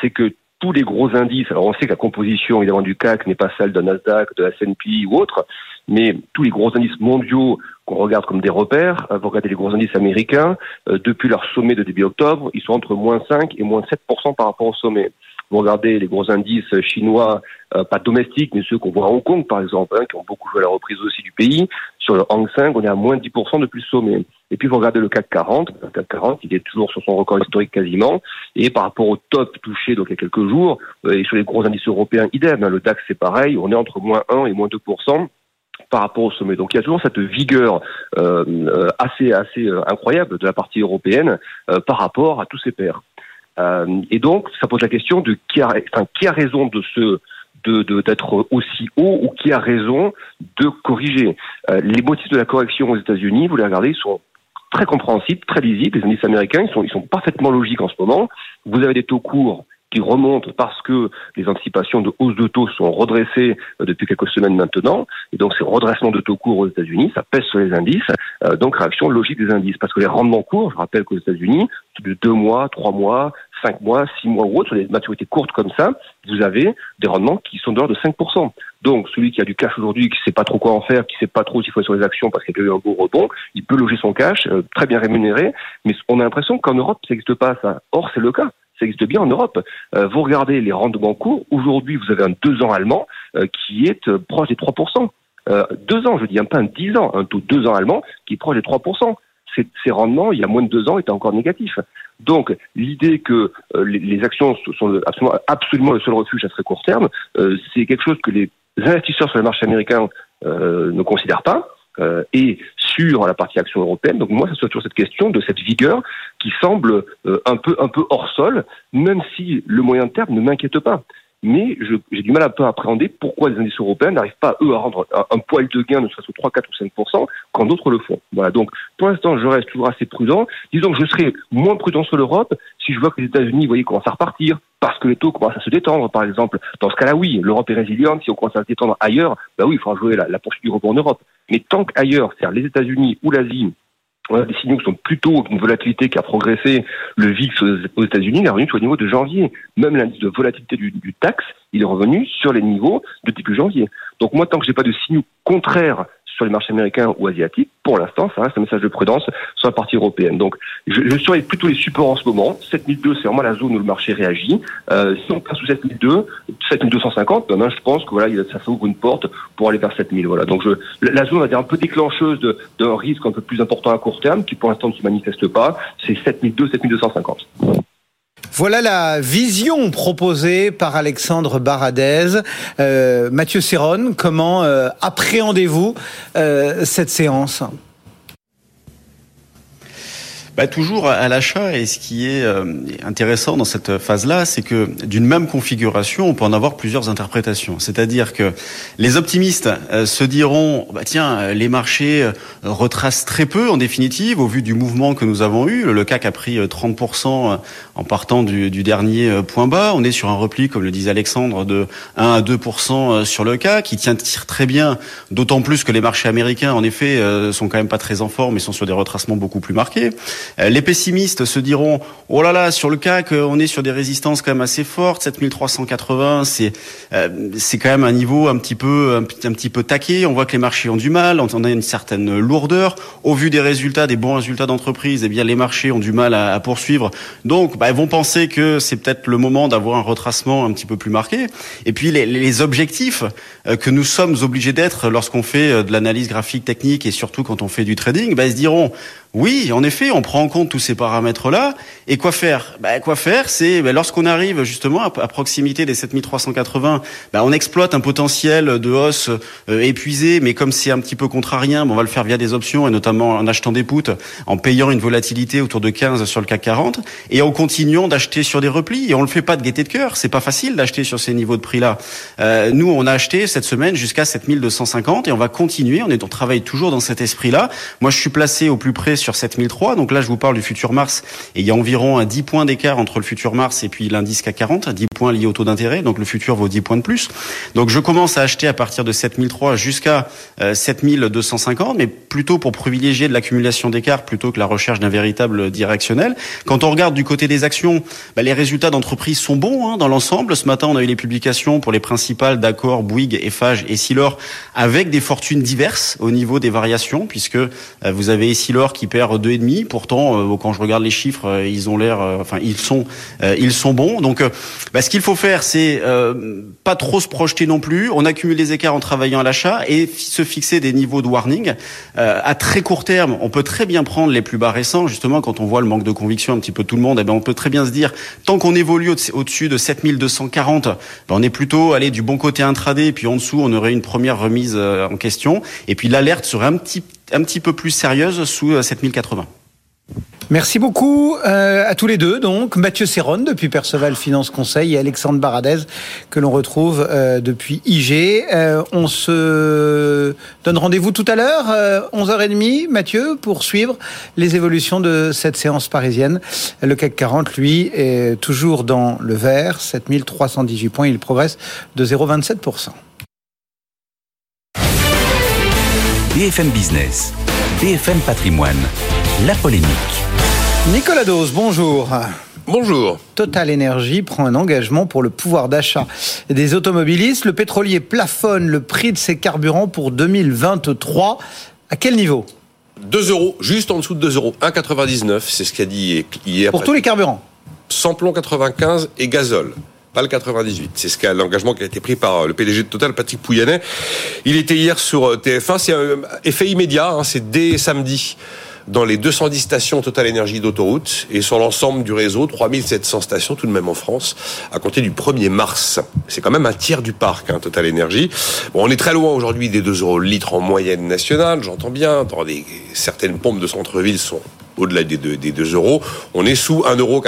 c'est que tous les gros indices, alors on sait que la composition évidemment du CAC n'est pas celle d'un Nasdaq, de la S&P ou autre, mais tous les gros indices mondiaux qu'on regarde comme des repères, euh, vous regardez les gros indices américains, euh, depuis leur sommet de début octobre, ils sont entre moins 5 et moins 7% par rapport au sommet. Vous regardez les gros indices chinois, euh, pas domestiques, mais ceux qu'on voit à Hong Kong, par exemple, hein, qui ont beaucoup joué à la reprise aussi du pays. Sur le Hang Seng, on est à moins 10% depuis le sommet. Et puis, vous regardez le CAC 40. Le CAC 40, il est toujours sur son record historique quasiment. Et par rapport au top touché donc il y a quelques jours, et sur les gros indices européens, idem. Hein, le DAX, c'est pareil. On est entre moins 1 et moins 2% par rapport au sommet. Donc il y a toujours cette vigueur euh, euh assez assez euh, incroyable de la partie européenne par rapport à tous ses pairs. et donc ça pose la question de qui a, enfin, qui a raison de de d'être aussi haut ou qui a raison de corriger. les motifs de la correction aux États-Unis, vous les regardez, ils sont très compréhensibles, très lisibles. Les indices américains, ils sont, ils sont parfaitement logiques en ce moment. Vous avez des taux courts qui remonte parce que les anticipations de hausse de taux sont redressées euh, depuis quelques semaines maintenant. Et donc, ces redressements de taux courts aux États-Unis, ça pèse sur les indices. Euh, donc, réaction logique des indices. Parce que les rendements courts, je rappelle qu'aux États-Unis, de deux mois, trois mois, cinq mois, six mois ou autres, sur des maturités courtes comme ça, vous avez des rendements qui sont dehors de 5%. Donc, celui qui a du cash aujourd'hui, qui sait pas trop quoi en faire, qui sait pas trop s'il faut être sur les actions parce qu'il a eu un beau rebond, il peut loger son cash, euh, très bien rémunéré. Mais on a l'impression qu'en Europe, ça n'existe pas, ça. Or, c'est le cas ça existe bien en Europe. Euh, vous regardez les rendements courts, aujourd'hui vous avez un 2 ans allemand euh, qui est euh, proche des 3%. deux ans, je dis, un pas un 10 ans, un taux 2 ans allemand qui est proche des 3%. Ces, ces rendements, il y a moins de deux ans, étaient encore négatifs. Donc, l'idée que les, les, actions sont absolument, absolument, le seul refuge à très court terme, c'est quelque chose que les investisseurs sur le marché américain ne considèrent pas. Et sur la partie action européenne. Donc moi, ça soit toujours cette question de cette vigueur qui semble euh, un peu un peu hors sol, même si le moyen terme ne m'inquiète pas. Mais j'ai du mal à peu appréhender pourquoi les indices européens n'arrivent pas, eux, à rendre un, poil de gain, ne serait-ce que 3, 4 ou 5% quand d'autres le font. Voilà, donc pour l'instant, je reste toujours assez prudent. Disons que je serai moins prudent sur l'Europe si je vois que les États-Unis, voyez, commencent à repartir, parce que les taux commencent à se détendre, par exemple. Dans ce cas-là, oui, l'Europe est résiliente. Si on commence à se détendre ailleurs, bah oui, il faudra jouer la, la poursuite du repos en Europe. Mais tant qu'ailleurs, c'est-à-dire les États-Unis ou l'Asie, on a des signaux qui sont plutôt une volatilité qui a progressé, le VIX aux États-Unis, il est revenu au niveau de janvier. Même l'indice de volatilité du, du taxe, il est revenu sur les niveaux de début janvier. Donc moi, tant que j'ai pas de signaux contraires sur les marchés américains ou asiatiques, pour l'instant, ça reste un message de prudence sur la partie européenne. Donc, je, je surveille plutôt les supports en ce moment. 7002, c'est vraiment la zone où le marché réagit. Euh, si on passe sous 7002, 7250, ben, je pense que voilà, ça s'ouvre une porte pour aller vers 7000. Voilà. Donc, je, la zone, va dire, un peu déclencheuse d'un risque un peu plus important à court terme, qui pour l'instant ne se manifeste pas, c'est 7002, 7250. Voilà la vision proposée par Alexandre Baradez. Euh, Mathieu Serron, comment euh, appréhendez-vous euh, cette séance? Bah, toujours à l'achat. Et ce qui est euh, intéressant dans cette phase-là, c'est que d'une même configuration, on peut en avoir plusieurs interprétations. C'est-à-dire que les optimistes euh, se diront, bah, tiens, les marchés euh, retracent très peu en définitive au vu du mouvement que nous avons eu. Le CAC a pris 30% en partant du, du, dernier point bas. On est sur un repli, comme le disait Alexandre, de 1 à 2% sur le CAC, qui tient très bien, d'autant plus que les marchés américains, en effet, sont quand même pas très en forme et sont sur des retracements beaucoup plus marqués. Euh, les pessimistes se diront oh là là sur le CAC euh, on est sur des résistances quand même assez fortes 7380 c'est euh, c'est quand même un niveau un petit peu un, petit peu taqué. On voit que les marchés ont du mal on a une certaine lourdeur. Au vu des résultats des bons résultats d'entreprise eh bien les marchés ont du mal à, poursuivre. Donc bah, ils vont penser que c'est peut-être le moment d'avoir un retracement un petit peu plus marqué. Et puis les, les objectifs que nous sommes obligés d'être lorsqu'on fait de l'analyse graphique technique et surtout quand on fait du trading bah, ils se diront oui, en effet, on prend en compte tous ces paramètres-là. Et quoi faire? Bah, Quoi faire C'est bah, lorsqu'on arrive justement à, proximité des 7380, bah, on exploite un potentiel de hausse euh, épuisé, mais comme c'est un petit peu contrarien, on va le faire via des options et notamment en achetant des puts, en payant une volatilité autour de 15 sur le CAC 40 et en continuant d'acheter sur des replis. Et on le fait pas de gaieté de cœur. C'est pas facile d'acheter sur ces niveaux de prix-là. Euh, nous, on a acheté cette semaine jusqu'à 7250 et on va continuer. On est, on travaille toujours dans cet esprit-là. Moi, je suis placé au plus près 7003. Donc là, je vous parle du futur Mars et il y a environ un 10 points d'écart entre le futur Mars et puis l'indice CAC 40, 10 points liés au taux d'intérêt. Donc le futur vaut 10 points de plus. Donc je commence à acheter à partir de 7003 jusqu'à 7250, euh, mais plutôt pour privilégier de l'accumulation d'écart plutôt que la recherche d'un véritable directionnel. Quand on regarde du côté des actions, bah, les résultats d'entreprise sont bons hein, dans l'ensemble. Ce matin, on a eu les publications pour les principales d'accord, Bouygues, Eiffage et Silor avec des fortunes diverses au niveau des variations, puisque euh, vous avez Essilor qui perd deux et demi. Pourtant, euh, quand je regarde les chiffres, euh, ils ont l'air, euh, enfin, ils sont, ils sont bons. Donc, bah, ce qu'il faut faire, c'est pas trop se projeter non plus. On accumule les écarts en travaillant à l'achat et se fixer des niveaux de warning. à très court terme, on peut très bien prendre les plus bas récents. Justement, quand on voit le manque de conviction un petit peu tout le monde, eh ben, on peut très bien se dire, tant qu'on évolue au-dessus de 7240, ben, on est plutôt allé du bon côté intraday, puis en dessous, on aurait une première remise en question. Et puis l'alerte serait un petit un petit peu plus sérieuse sous 7080. Euh, Merci beaucoup euh, à tous les deux. Donc Mathieu Serron depuis Perceval Finance Conseil et Alexandre Baradez que l'on retrouve euh, depuis IG. on se donne rendez-vous tout à l'heure, 11h30, Mathieu, pour suivre les évolutions de cette séance parisienne. Le CAC 40, lui, est toujours dans le vert, 7318 points. Il progresse de 0,27%. BFM Business, BFM Patrimoine, la polémique. Nicolas Dose, bonjour. Bonjour. Total Energy prend un engagement pour le pouvoir d'achat des automobilistes. Le pétrolier plafonne le prix de ses carburants pour 2023. À quel niveau? 2 euros, juste en dessous de 2 euros. 1,99, c'est ce qu'a dit hier. Pour tous les carburants Samplon 95 et gazole le 98. C'est ce l'engagement qui a été pris par le PDG de Total, Patrick Pouyannet. Il était hier sur euh, TF1. C'est un effet immédiat. Hein. c'est dès samedi dans les 210 stations Total Énergie d'autoroute et sur l'ensemble du réseau, 3700 stations tout de même en France, à compter du 1er mars. C'est quand même un tiers du parc, hein, Total Énergie. On est très loin aujourd'hui des 2 euros le litre en moyenne nationale, j'entends bien. Des, certaines pompes de centre-ville sont au-delà des 2, des 2 euros. On est sous 1,90 euro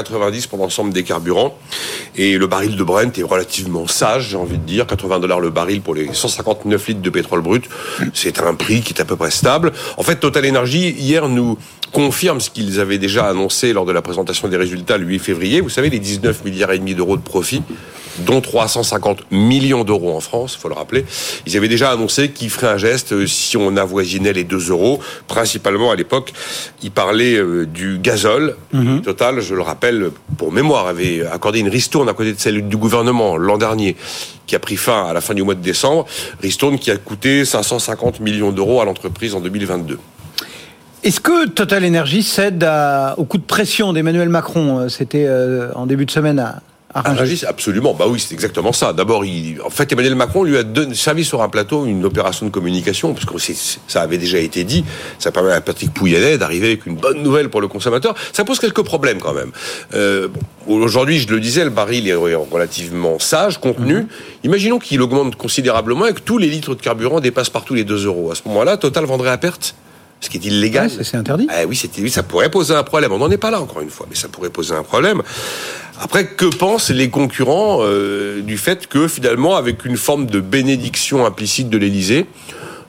pour l'ensemble des carburants. Et le baril de Brent est relativement sage, j'ai envie de dire. 80 dollars le baril pour les 159 litres de pétrole brut. C'est un prix qui est à peu près stable. En fait, Total Energy, hier, nous confirme ce qu'ils avaient déjà annoncé lors de la présentation des résultats le 8 février. Vous savez, les 19 milliards et demi d'euros de profit dont 350 millions d'euros en France, il faut le rappeler. Ils avaient déjà annoncé qu'ils feraient un geste euh, si on avoisinait les 2 euros. Principalement à l'époque, ils parlaient euh, du gazole. Mhm. Total, je le rappelle, pour mémoire, avait accordé une ristourne à côté de celle du gouvernement l'an dernier qui a pris fin à la fin du mois de décembre. Ristourne qui a coûté 550 millions d'euros à l'entreprise en 2022. Est-ce que Total Energy cède à- au coup de pression d'Emmanuel Macron Euh, C'était euh, en début de semaine à, à absolument. Bah oui, c'est exactement ça. D'abord, il, en fait, Emmanuel Macron lui a donné, servi sur un plateau une opération de communication, parce que ça avait déjà été dit. Ça permet à Patrick Pouyanné d'arriver avec une bonne nouvelle pour le consommateur. Ça pose quelques problèmes quand même. Euh, Aujourd'hui, je le disais, le baril est relativement sage, contenu. Imaginons qu'il augmente considérablement et que tous les litres de carburant dépassent partout les 2 euros. À ce moment-là, Total vendrait à perte. Ce qui est illégal. Ouais, c'est interdit. Ah oui, oui, ça pourrait poser un problème. On n'en est pas là encore une fois, mais ça pourrait poser un problème. Après, que pensent les concurrents euh, du fait que finalement, avec une forme de bénédiction implicite de l'Élysée,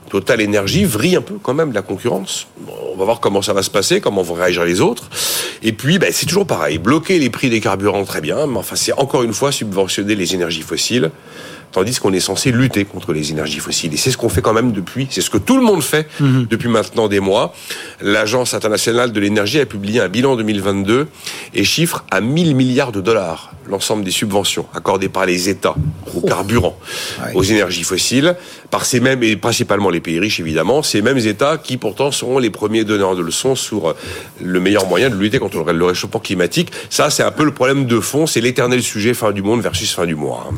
Total Énergie vrille un peu quand même de la concurrence? Bon, on va voir comment ça va se passer, comment vont réagir les autres. Et puis, ben, c'est toujours pareil. Bloquer les prix des carburants, très bien, mais enfin, c'est encore une fois subventionner les énergies fossiles. Tandis qu'on est censé lutter contre les énergies fossiles. Et c'est ce qu'on fait quand même depuis, c'est ce que tout le monde fait depuis maintenant des mois. L'Agence internationale de l'énergie a publié un bilan 2022 et chiffre à 1000 milliards de dollars l'ensemble des subventions accordées par les États aux carburants, Ouais. aux énergies fossiles, par ces mêmes, et principalement les pays riches évidemment, ces mêmes États qui pourtant seront les premiers donneurs de leçons sur le meilleur moyen de lutter contre le réchauffement climatique. Ça, c'est un peu le problème de fond, c'est l'éternel sujet fin du monde versus fin du mois. hein.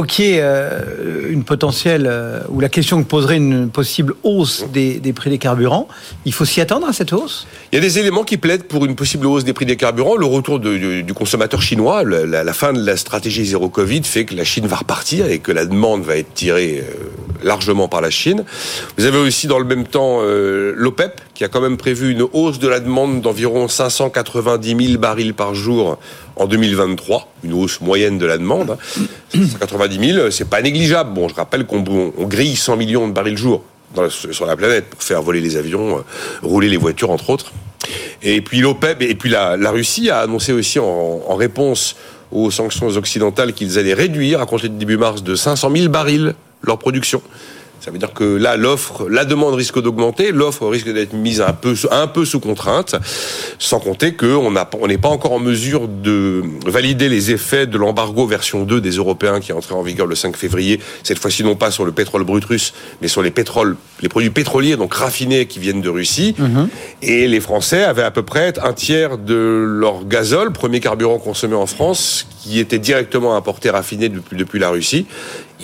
Évoquiez euh, une potentielle, euh, ou la question que poserait une possible hausse des, des prix des carburants. Il faut s'y attendre à cette hausse? Il y a des éléments qui plaident pour une possible hausse des prix des carburants. Le retour du, consommateur chinois, la fin de la stratégie zéro Covid fait que la Chine va repartir et que la demande va être tirée euh, largement par la Chine. Vous avez aussi dans le même temps euh, l'OPEP qui a quand même prévu une hausse de la demande d'environ 590 000 barils par jour en 2023, une hausse moyenne de la demande. hein. 590 000, c'est pas négligeable. Bon, je rappelle qu'on on grille 100 millions de barils jour dans la- sur la planète pour faire voler les avions, euh, rouler les voitures entre autres. Et puis l'OPEP et la, Russie a annoncé aussi en, en réponse aux sanctions occidentales qu'ils allaient réduire à compter de début mars de 500 000 barils leur production. Ça veut dire que là, l'offre, la demande risque d'augmenter, l'offre risque d'être mise un peu, un peu sous contrainte, sans compter qu'on on n'est pas encore en mesure de valider les effets de l'embargo version 2 des Européens qui est entré en vigueur le 5 février, cette fois-ci non pas sur le pétrole brut russe, mais sur les pétroles, les produits pétroliers, donc raffinés qui viennent de Russie. Et les Français avaient à peu près un tiers de leur gazole, premier carburant consommé en France, qui était directement importé raffiné depuis, depuis la Russie.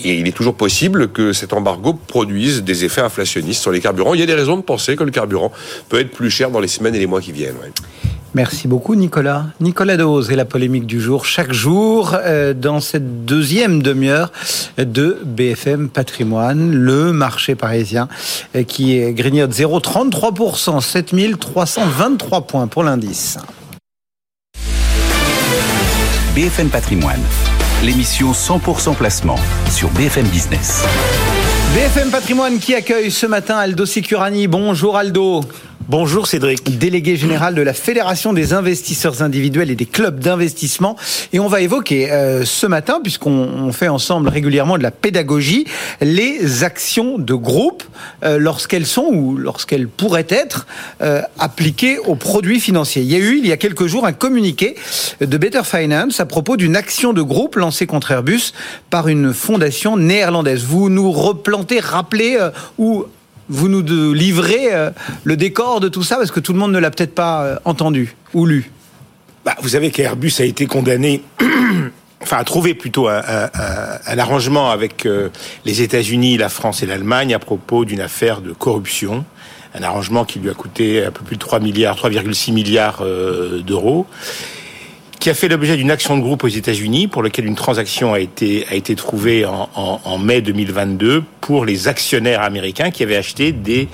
Et il est toujours possible que cet embargo produise des effets inflationnistes sur les carburants. Il y a des raisons de penser que le carburant peut être plus cher dans les semaines et les mois qui viennent. ouais. Merci beaucoup Nicolas. Nicolas Dose et la polémique du jour chaque jour euh, dans cette deuxième demi-heure de BFM Patrimoine, le marché parisien euh, qui est grignote 0,33%, 7323 points pour l'indice. BFM Patrimoine, l'émission 100% placement sur BFM Business. BFM Patrimoine qui accueille ce matin Aldo Sicurani. Bonjour Aldo. Bonjour Cédric. Délégué général de la Fédération des investisseurs individuels et des clubs d'investissement. Et on va évoquer euh, ce matin, puisqu'on on fait ensemble régulièrement de la pédagogie, les actions de groupe euh, lorsqu'elles sont ou lorsqu'elles pourraient être euh, appliquées aux produits financiers. Il y a eu, il y a quelques jours, un communiqué de Better Finance à propos d'une action de groupe lancée contre Airbus par une fondation néerlandaise. Vous nous replantez, rappelez où vous nous livrez euh, le décor de tout ça parce que tout le monde ne l'a peut-être pas euh, entendu ou lu. Bah, vous savez qu'Airbus a été condamné, enfin a trouvé plutôt un, un- arrangement avec euh, les États-Unis, la France et l'Allemagne à propos d'une affaire de corruption. Un arrangement qui lui a coûté un peu plus de 3 milliards, 3,6 milliards euh, d'euros, qui a fait l'objet d'une action de groupe aux États-Unis pour laquelle une transaction a été trouvée en, mai 2022 pour les actionnaires américains qui avaient acheté des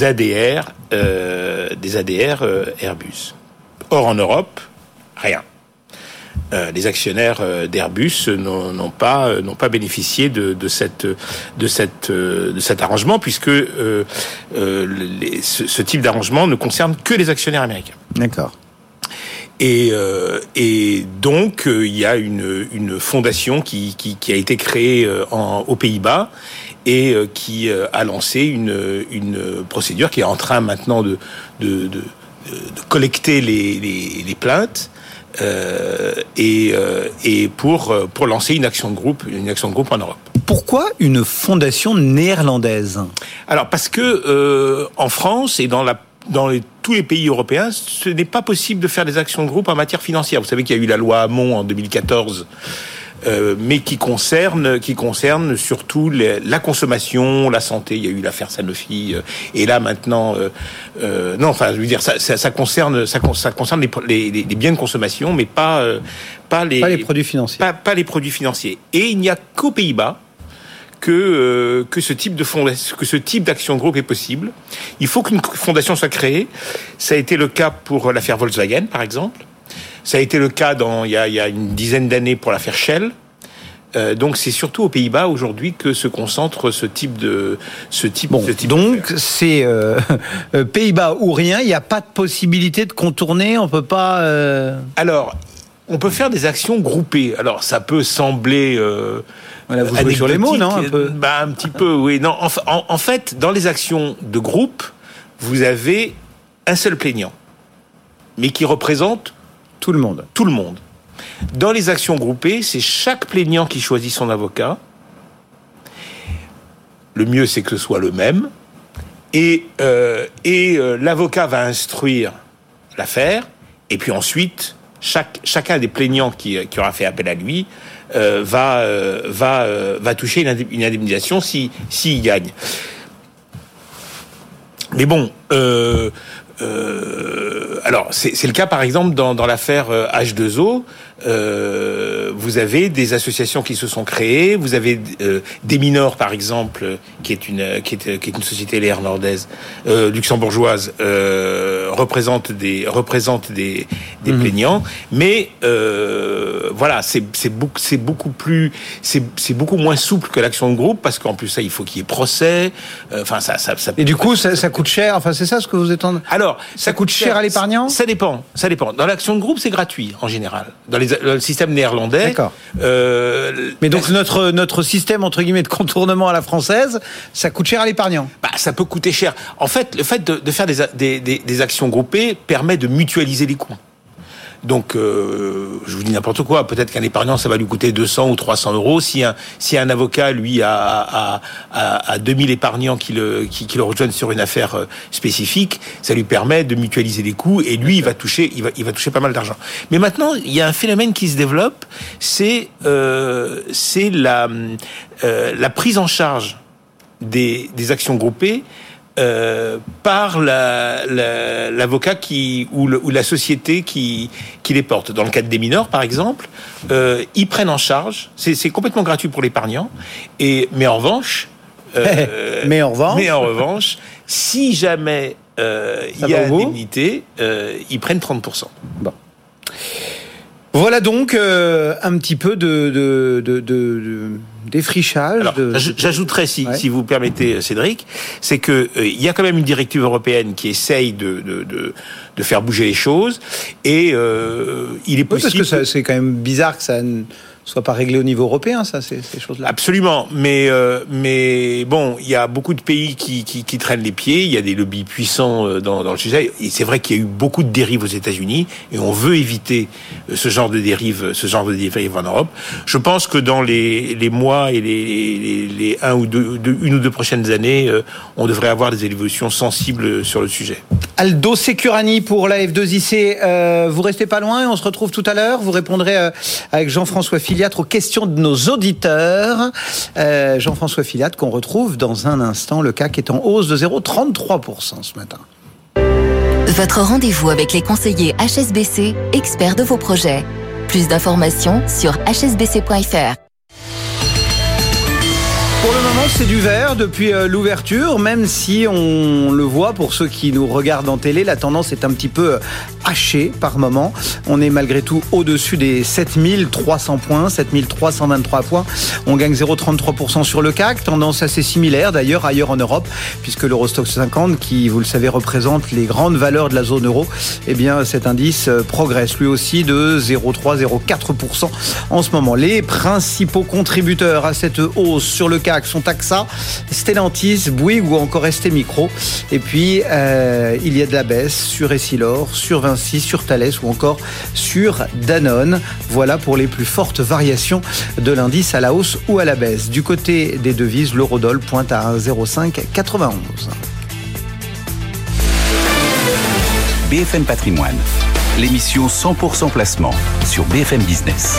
ADR, euh, des ADR euh, Airbus. Or, en Europe, rien. Euh, les actionnaires d'Airbus n'ont pas bénéficié de, cet arrangement puisque ce, ce type d'arrangement ne concerne que les actionnaires américains. D'accord. Et, euh, et donc, euh, il y a une, une fondation qui, qui, qui a été créée euh, en, aux Pays-Bas et euh, qui a lancé une, une procédure qui est en train maintenant de, de, de, de collecter les, les, les plaintes. et, et pour, pour lancer une action de groupe, une action de groupe en Europe. Pourquoi une fondation néerlandaise? Alors parce que en France et dans la dans les- tous les pays européens, ce n'est pas possible de faire des actions de groupe en matière financière. Vous savez qu'il y a eu la loi Hamon en 2014. euh, mais qui concerne qui concerne surtout les- la consommation, la santé. Il y a eu l'affaire Sanofi, euh, et là maintenant, euh, non, enfin, je veux dire, ça, ça, ça concerne ça, con- ça concerne les, biens de consommation, mais pas pas les Pas les produits financiers. pas, pas les produits financiers. Et il n'y a qu'aux Pays-Bas que euh, que ce type de fondation, que ce type d'action de groupe est possible. Il faut qu'une fondation soit créée. Ça a été le cas pour l'affaire Volkswagen, par exemple. Ça a été le cas dans il y a, il y a une dizaine d'années pour l'affaire Shell. Euh, donc c'est surtout aux Pays-Bas aujourd'hui que se concentre ce type de ce type. Bon, ce type donc c'est euh, euh, Pays-Bas ou rien. Il n'y a pas de possibilité de contourner. On peut pas. euh, Alors, on peut faire des actions groupées. Alors, ça peut sembler. Euh, Voilà, vous jouez sur les mots, non, un peu Bah, un petit peu, oui. Non, en, fa- en- en fait, dans les actions de groupe, vous avez un seul plaignant, mais qui représente tout le monde. Tout le monde. Dans les actions groupées, c'est chaque plaignant qui choisit son avocat. Le mieux, c'est que ce soit le même. Et, euh, et euh, l'avocat va instruire l'affaire. Et puis ensuite, chaque, chacun des plaignants qui, qui aura fait appel à lui euh, va, euh, va, euh, va toucher une, indem- une indemnisation s'il si, s'il gagne. Mais bon, alors c'est le cas par exemple dans, dans l'affaire euh, H2O. Euh, vous avez des associations qui se sont créées. Vous avez euh, des mineurs par exemple, qui est une qui est, qui est une société néerlandaise, euh, luxembourgeoise, euh, représente des représente des, des plaignants. Mais euh, voilà, c'est c'est beaucoup c'est beaucoup plus c'est c'est beaucoup moins souple que l'action de groupe parce qu'en plus ça il faut qu'il y ait procès. Euh, Enfin ça ça, ça Et du coup, ça, ça coûte cher. Enfin, c'est ça ce que vous êtes en. alors, Ça coûte cher à l'épargnant? Ça dépend. Ça dépend. Dans l'action de groupe, c'est gratuit en général. Dans, les, le système néerlandais. D'accord. euh, Mais donc notre notre système entre guillemets de contournement à la française, ça coûte cher à l'épargnant. bah, ça peut coûter cher. En fait, le fait de, de faire des, a- des, des, des actions groupées permet de mutualiser les coûts. Donc, euh, je vous dis n'importe quoi. Peut-être qu'un épargnant, ça va lui coûter 200 ou 300 euros. Si un, si un avocat, lui, a, a, a, a 2000 épargnants qui le, qui, le rejoignent sur une affaire euh, spécifique, ça lui permet de mutualiser les coûts et lui, il va toucher, il va, il va toucher pas mal d'argent. Mais maintenant, il y a un phénomène qui se développe, c'est, euh, euh, la prise en charge des actions groupées euh, par la- la- l'avocat qui ou, le- ou la société qui, qui les porte. Dans le cadre des mineurs, par exemple, euh, ils prennent en charge. C'est complètement gratuit pour l'épargnant. Et mais en revanche, euh, Mais en revanche, mais en revanche, si jamais il y a indemnité, ils prennent 30% Voilà donc euh, un petit peu de, de, de, de- de- défrichage. Alors, de- j'aj- j'ajouterais, si, Ouais. si vous permettez, Cédric, c'est que euh, il y a quand même une directive européenne qui essaye de, de, de, de faire bouger les choses, et euh, il est Oui, parce possible. que c'est quand même bizarre que ça soit pas réglé au niveau européen, ça, ces, ces choses-là. Absolument, mais euh, mais bon, il y a beaucoup de pays qui, qui, qui traînent les pieds. Il y a des lobbies puissants euh, dans, dans le sujet. Et c'est vrai qu'il y a eu beaucoup de dérives aux États-Unis, et on veut éviter euh, ce genre de dérive, ce genre de dérive en Europe. Je pense que dans les, les mois et les, les, les un ou deux, deux- une ou deux prochaines années, euh, on devrait avoir des évolutions sensibles sur le sujet. Aldo Securani pour la F2IC. Euh, vous restez pas loin on se retrouve tout à l'heure. Vous répondrez avec Jean-François Aux questions de nos auditeurs. Euh, Jean-François Filiatre qu'on retrouve dans un instant. Le CAC est en hausse de 0,33% ce matin. Votre rendez-vous avec les conseillers HSBC, experts de vos projets. Plus d'informations sur hsbc.fr. C'est du vert depuis euh, l'ouverture, même si on le voit pour ceux qui nous regardent en télé, la tendance est un petit peu euh, hachée par moment. On est malgré tout au-dessus des 7300 points, 7323 points. On gagne 0,33% sur le CAC, tendance assez similaire d'ailleurs ailleurs en Europe, puisque l'Eurostock 50, qui vous le savez représente les grandes valeurs de la zone euro, eh bien cet indice euh, progresse lui aussi de 0,3-0,4% en ce moment. Les principaux contributeurs à cette hausse sur le CAC sont AXA, Stellantis, Bouygues ou encore ST Micro. Et puis, euh, il y a de la baisse sur Essilor, sur Vinci, sur Thales ou encore sur Danone. Voilà pour les plus fortes variations de l'indice à la hausse ou à la baisse. Du côté des devises, l'eurodoll pointe à 1,0591. BFM Patrimoine, l'émission 100% placement sur BFM Business.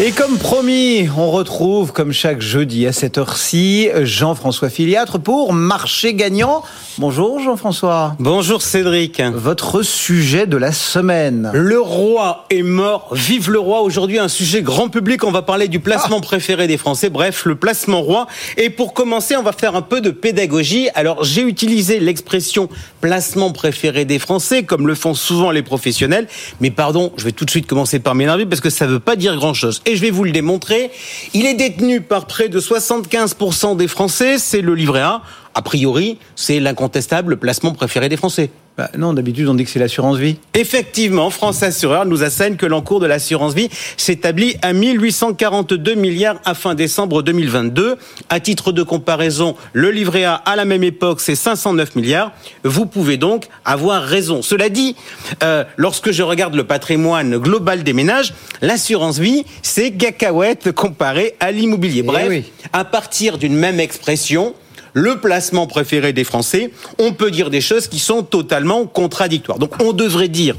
Et comme promis, on retrouve, comme chaque jeudi à cette heure-ci, Jean-François Filiatre pour Marché Gagnant. Bonjour Jean-François. Bonjour Cédric. Votre sujet de la semaine. Le roi est mort, vive le roi. Aujourd'hui, un sujet grand public, on va parler du placement ah. préféré des Français, bref, le placement roi. Et pour commencer, on va faire un peu de pédagogie. Alors, j'ai utilisé l'expression placement préféré des Français, comme le font souvent les professionnels. Mais pardon, je vais tout de suite commencer par m'énerver parce que ça ne veut pas dire grand-chose et je vais vous le démontrer. Il est détenu par près de 75% des Français, c'est le livret A. A priori, c'est l'incontestable placement préféré des Français. Bah non, d'habitude on dit que c'est l'assurance vie. Effectivement, France Assureur nous assène que l'encours de l'assurance vie s'établit à 1842 milliards à fin décembre 2022. À titre de comparaison, le livret A à la même époque c'est 509 milliards. Vous pouvez donc avoir raison. Cela dit, euh, lorsque je regarde le patrimoine global des ménages, l'assurance vie c'est cacahuète comparé à l'immobilier. Eh Bref, à partir d'une même expression, le placement préféré des Français, on peut dire des choses qui sont totalement contradictoires. Donc on devrait dire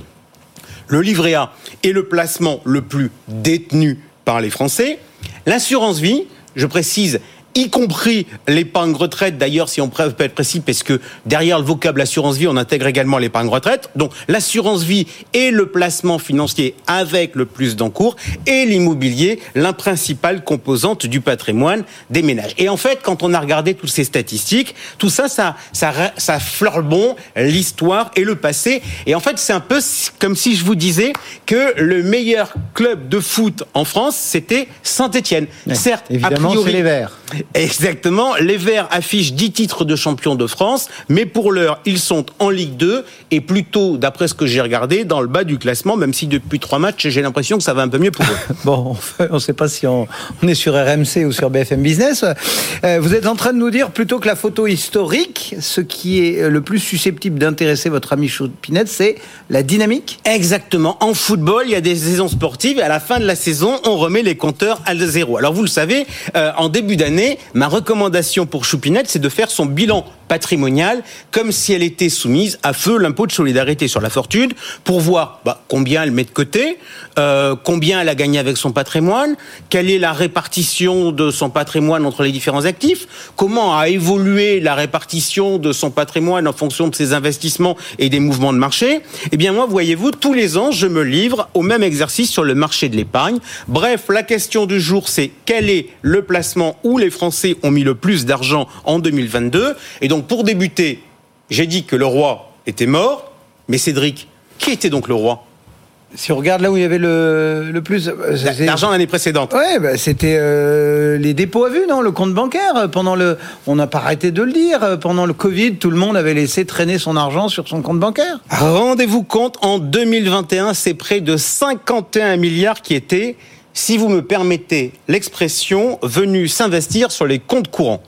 le livret A est le placement le plus détenu par les Français. L'assurance vie, je précise, y compris l'épargne retraite. D'ailleurs, si on peut être précis, parce que derrière le vocable assurance vie, on intègre également l'épargne retraite. Donc, l'assurance vie est le placement financier avec le plus d'encours et l'immobilier, la principale composante du patrimoine des ménages. Et en fait, quand on a regardé toutes ces statistiques, tout ça, ça, ça, ça fleure bon l'histoire et le passé. Et en fait, c'est un peu comme si je vous disais que le meilleur club de foot en France, c'était Saint-Étienne. Certes, évidemment, c'est les Verts. Exactement. Les Verts affichent 10 titres de champion de France, mais pour l'heure, ils sont en Ligue 2 et plutôt, d'après ce que j'ai regardé, dans le bas du classement, même si depuis trois matchs, j'ai l'impression que ça va un peu mieux pour eux. bon, on ne sait pas si on, est sur RMC ou sur BFM Business. Euh, vous êtes en train de nous dire, plutôt que la photo historique, ce qui est le plus susceptible d'intéresser votre ami Choupinette, c'est la dynamique? Exactement. En football, il y a des saisons sportives et à la fin de la saison, on remet les compteurs à zéro. Alors vous le savez, euh, en début d'année, ma recommandation pour Choupinette, c'est de faire son bilan patrimonial comme si elle était soumise à feu l'impôt de solidarité sur la fortune pour voir bah, combien elle met de côté, euh, combien elle a gagné avec son patrimoine, quelle est la répartition de son patrimoine entre les différents actifs, comment a évolué la répartition de son patrimoine en fonction de ses investissements et des mouvements de marché. Eh bien moi, voyez-vous, tous les ans, je me livre au même exercice sur le marché de l'épargne. Bref, la question du jour, c'est quel est le placement où les Français ont mis le plus d'argent en 2022 et donc pour débuter, j'ai dit que le roi était mort, mais Cédric, qui était donc le roi? Si on regarde là où il y avait le, plus euh, d'argent l'année précédente. Ouais, bah, c'était euh, les dépôts à vue, non, le compte bancaire. Pendant le, on n'a pas arrêté de le dire. Pendant le Covid, tout le monde avait laissé traîner son argent sur son compte bancaire. Rendez-vous compte, en 2021, c'est près de 51 milliards qui étaient, si vous me permettez l'expression, venus s'investir sur les comptes courants.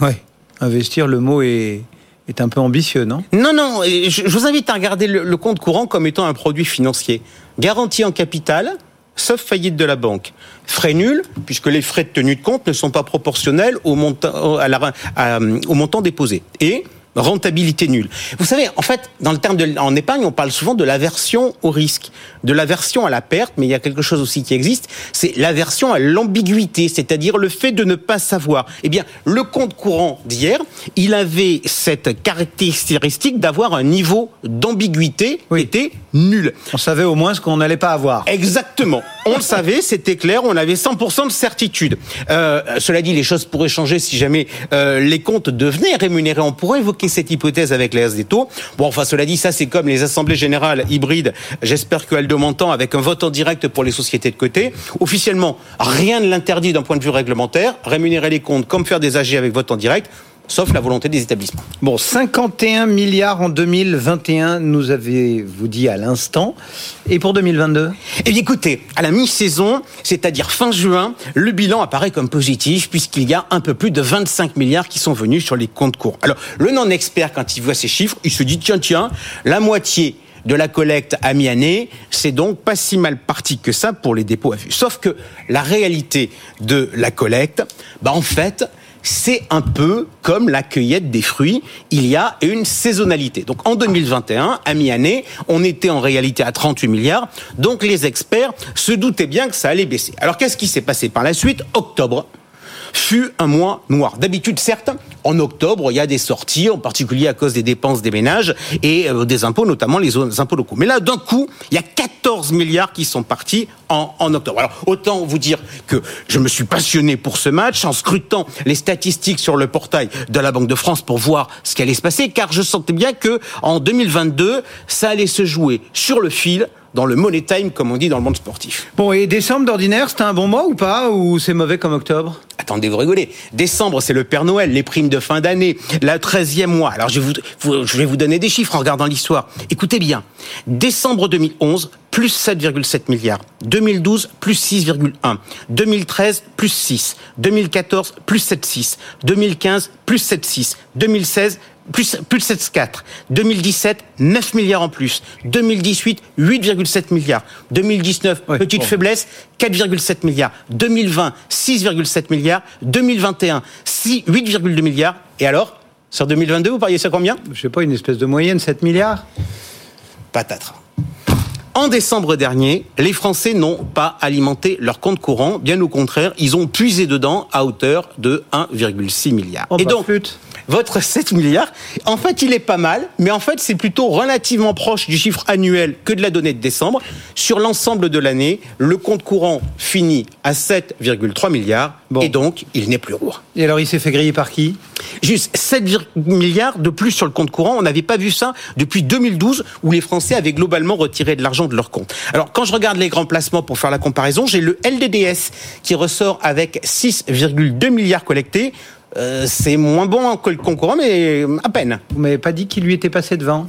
Ouais. Investir, le mot est, est un peu ambitieux, non? Non, non. Je, vous invite à regarder le, compte courant comme étant un produit financier. Garantie en capital, sauf faillite de la banque. Frais nuls, puisque les frais de tenue de compte ne sont pas proportionnels au montant, à la, au montant déposé. Et rentabilité nulle. Vous savez, en fait, dans le terme de, en épargne, on parle souvent de l'aversion au risque, de l'aversion à la perte, mais il y a quelque chose aussi qui existe, c'est l'aversion à l'ambiguïté, c'est-à-dire le fait de ne pas savoir. Eh bien, le compte courant d'hier, il avait cette caractéristique d'avoir un niveau d'ambiguïté qui était nul. On savait au moins ce qu'on n'allait pas avoir. Exactement. On le savait, c'était clair, on avait 100% de certitude. Euh, cela dit, les choses pourraient changer si jamais euh, les comptes devenaient rémunérés. On pourrait évoquer cette hypothèse avec les des taux. Bon, enfin, cela dit, ça c'est comme les assemblées générales hybrides. J'espère que Aldo m'entend avec un vote en direct pour les sociétés de côté. Officiellement, rien ne l'interdit d'un point de vue réglementaire. Rémunérer les comptes comme faire des AG avec vote en direct sauf la volonté des établissements. Bon, 51 milliards en 2021, nous avez-vous dit à l'instant. Et pour 2022 Eh bien écoutez, à la mi-saison, c'est-à-dire fin juin, le bilan apparaît comme positif puisqu'il y a un peu plus de 25 milliards qui sont venus sur les comptes courts. Alors, le non-expert, quand il voit ces chiffres, il se dit, tiens, tiens, la moitié de la collecte à mi-année, c'est donc pas si mal parti que ça pour les dépôts à vue. Sauf que la réalité de la collecte, bah en fait, c'est un peu comme la cueillette des fruits. Il y a une saisonnalité. Donc en 2021, à mi-année, on était en réalité à 38 milliards. Donc les experts se doutaient bien que ça allait baisser. Alors qu'est-ce qui s'est passé par la suite? Octobre fut un mois noir. D'habitude, certes, en octobre, il y a des sorties, en particulier à cause des dépenses des ménages et euh, des impôts, notamment les impôts locaux. Mais là, d'un coup, il y a 14 milliards qui sont partis en, en, octobre. Alors, autant vous dire que je me suis passionné pour ce match en scrutant les statistiques sur le portail de la Banque de France pour voir ce qui allait se passer, car je sentais bien que en 2022, ça allait se jouer sur le fil dans le money time, comme on dit dans le monde sportif. Bon, et décembre d'ordinaire, c'était un bon mois ou pas Ou c'est mauvais comme octobre? Attendez, vous rigolez. Décembre, c'est le Père Noël, les primes de fin d'année, la 13e mois. Alors, je vais, vous, je vais vous donner des chiffres en regardant l'histoire. Écoutez bien. Décembre 2011, plus 7,7 milliards. 2012, plus 6,1. 2013, plus 6. 2014, plus 7,6. 2015, plus 7,6. 2016, plus, plus 7,4. 2017, 9 milliards en plus. 2018, 8,7 milliards. 2019, petite faiblesse, 4,7 milliards. 2020, 6,7 milliards. 2021, 8,2 milliards. Et alors Sur 2022, vous pariez ça combien? Je sais pas, une espèce de moyenne, 7 milliards? Patatras. En décembre dernier, les Français n'ont pas alimenté leur compte courant, bien au contraire, ils ont puisé dedans à hauteur de 1,6 milliard. Oh, Et bah, donc, flûte. Votre 7 milliards, en fait, il est pas mal, mais en fait, c'est plutôt relativement proche du chiffre annuel que de la donnée de décembre. Sur l'ensemble de l'année, le compte courant finit à 7,3 milliards, et donc, il n'est plus roi. Et alors, il s'est fait griller par qui? Juste 7 milliards de plus sur le compte courant. On n'avait pas vu ça depuis 2012 où les Français avaient globalement retiré de l'argent de leur compte. Alors quand je regarde les grands placements pour faire la comparaison, j'ai le LDDS qui ressort avec 6,2 milliards collectés. Euh, c'est moins bon que le concurrent, mais à peine. Vous m'avez pas dit qu'il lui était passé devant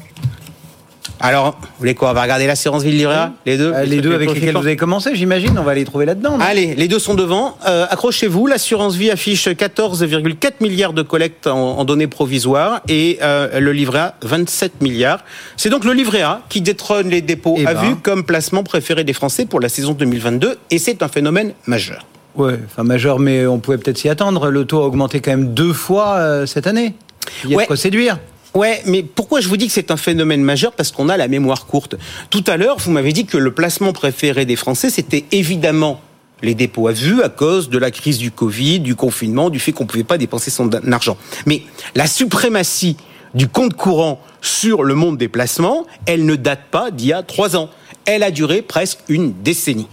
Alors, vous voulez quoi On va regarder l'assurance vie livret A Les deux Euh, Les deux avec lesquels vous avez commencé, j'imagine. On va les trouver là-dedans. Allez, les deux sont devant. Euh, accrochez-vous, l'assurance vie affiche 14,4 milliards de collecte en, en données provisoires et euh, le livret A 27 milliards. C'est donc le livret A qui détrône les dépôts Eh à ben. vue comme placement préféré des Français pour la saison 2022 et c'est un phénomène majeur. Ouais, enfin majeur, mais on pouvait peut-être s'y attendre. Le taux a augmenté quand même deux fois euh, cette année. Il y a Ouais. de quoi séduire. Ouais, mais pourquoi je vous dis que c'est un phénomène majeur? Parce qu'on a la mémoire courte. Tout à l'heure, vous m'avez dit que le placement préféré des Français, c'était évidemment les dépôts à vue à cause de la crise du Covid, du confinement, du fait qu'on ne pouvait pas dépenser son argent. Mais la suprématie du compte courant sur le monde des placements, elle ne date pas d'il y a trois ans. Elle a duré presque une décennie.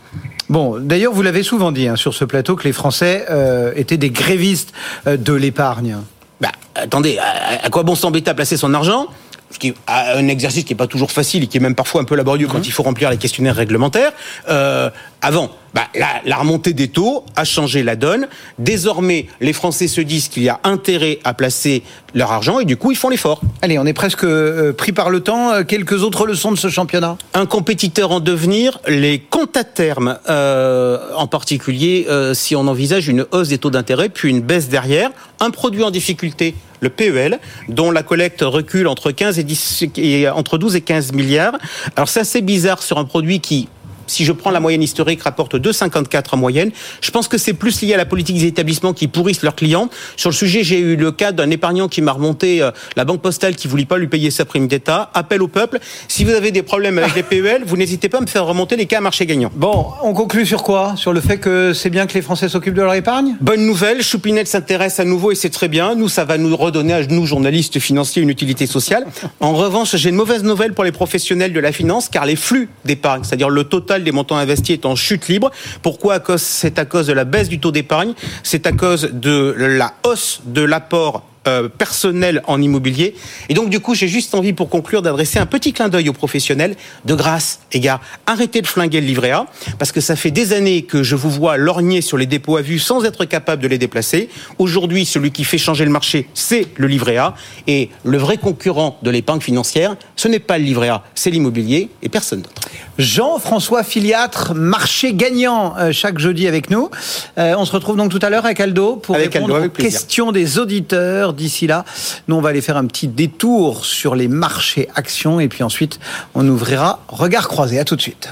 Bon, d'ailleurs, vous l'avez souvent dit hein, sur ce plateau que les Français euh, étaient des grévistes euh, de l'épargne. Bah, attendez, à, à quoi bon s'embêter à placer son argent? Ce qui est un exercice qui n'est pas toujours facile et qui est même parfois un peu laborieux quand il faut remplir les questionnaires réglementaires. Euh, avant, bah, la, la remontée des taux a changé la donne. Désormais, les Français se disent qu'il y a intérêt à placer leur argent et du coup, ils font l'effort. Allez, on est presque euh, pris par le temps. Euh, Quelques autres leçons de ce championnat? Un compétiteur en devenir, les comptes à terme, euh, en particulier euh, si on envisage une hausse des taux d'intérêt puis une baisse derrière, un produit en difficulté, le PEL, dont la collecte recule entre 15 et 10, et entre 12 et 15 milliards. Alors c'est assez bizarre sur un produit qui si je prends la moyenne historique, rapporte 2,54 en moyenne. Je pense que c'est plus lié à la politique des établissements qui pourrissent leurs clients. Sur le sujet, j'ai eu le cas d'un épargnant qui m'a remonté euh, la banque postale qui voulait pas lui payer sa prime d'État. Appel au peuple. Si vous avez des problèmes avec les PEL, vous n'hésitez pas à me faire remonter les cas à marché gagnant. Bon, on conclut sur quoi? Sur le fait que c'est bien que les Français s'occupent de leur épargne? Bonne nouvelle, Choupinette s'intéresse à nouveau et c'est très bien. Nous, ça va nous redonner à nous, journalistes financiers, une utilité sociale. En revanche, j'ai une mauvaise nouvelle pour les professionnels de la finance car les flux d'épargne, c'est-à-dire le total des montants investis est en chute libre. Pourquoi? C'est à cause de la baisse du taux d'épargne, c'est à cause de la hausse de l'apport euh, personnel en immobilier. Et donc, du coup, j'ai juste envie, pour conclure, d'adresser un petit clin d'œil aux professionnels. De grâce, les gars, arrêtez de flinguer le livret A, parce que ça fait des années que je vous vois lorgner sur les dépôts à vue sans être capable de les déplacer. Aujourd'hui, celui qui fait changer le marché, c'est le livret A. Et le vrai concurrent de l'épargne financière, ce n'est pas le livret A, c'est l'immobilier et personne d'autre. Jean-François Filiatre, marché gagnant euh, chaque jeudi avec nous. Euh, on se retrouve donc tout à l'heure avec Aldo pour avec répondre Aldo, aux plaisir. questions des auditeurs. D'ici là, nous on va aller faire un petit détour sur les marchés actions et puis ensuite on ouvrira regard croisé. À tout de suite.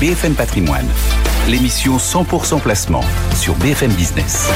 BFM Patrimoine, l'émission 100% placement sur BFM Business.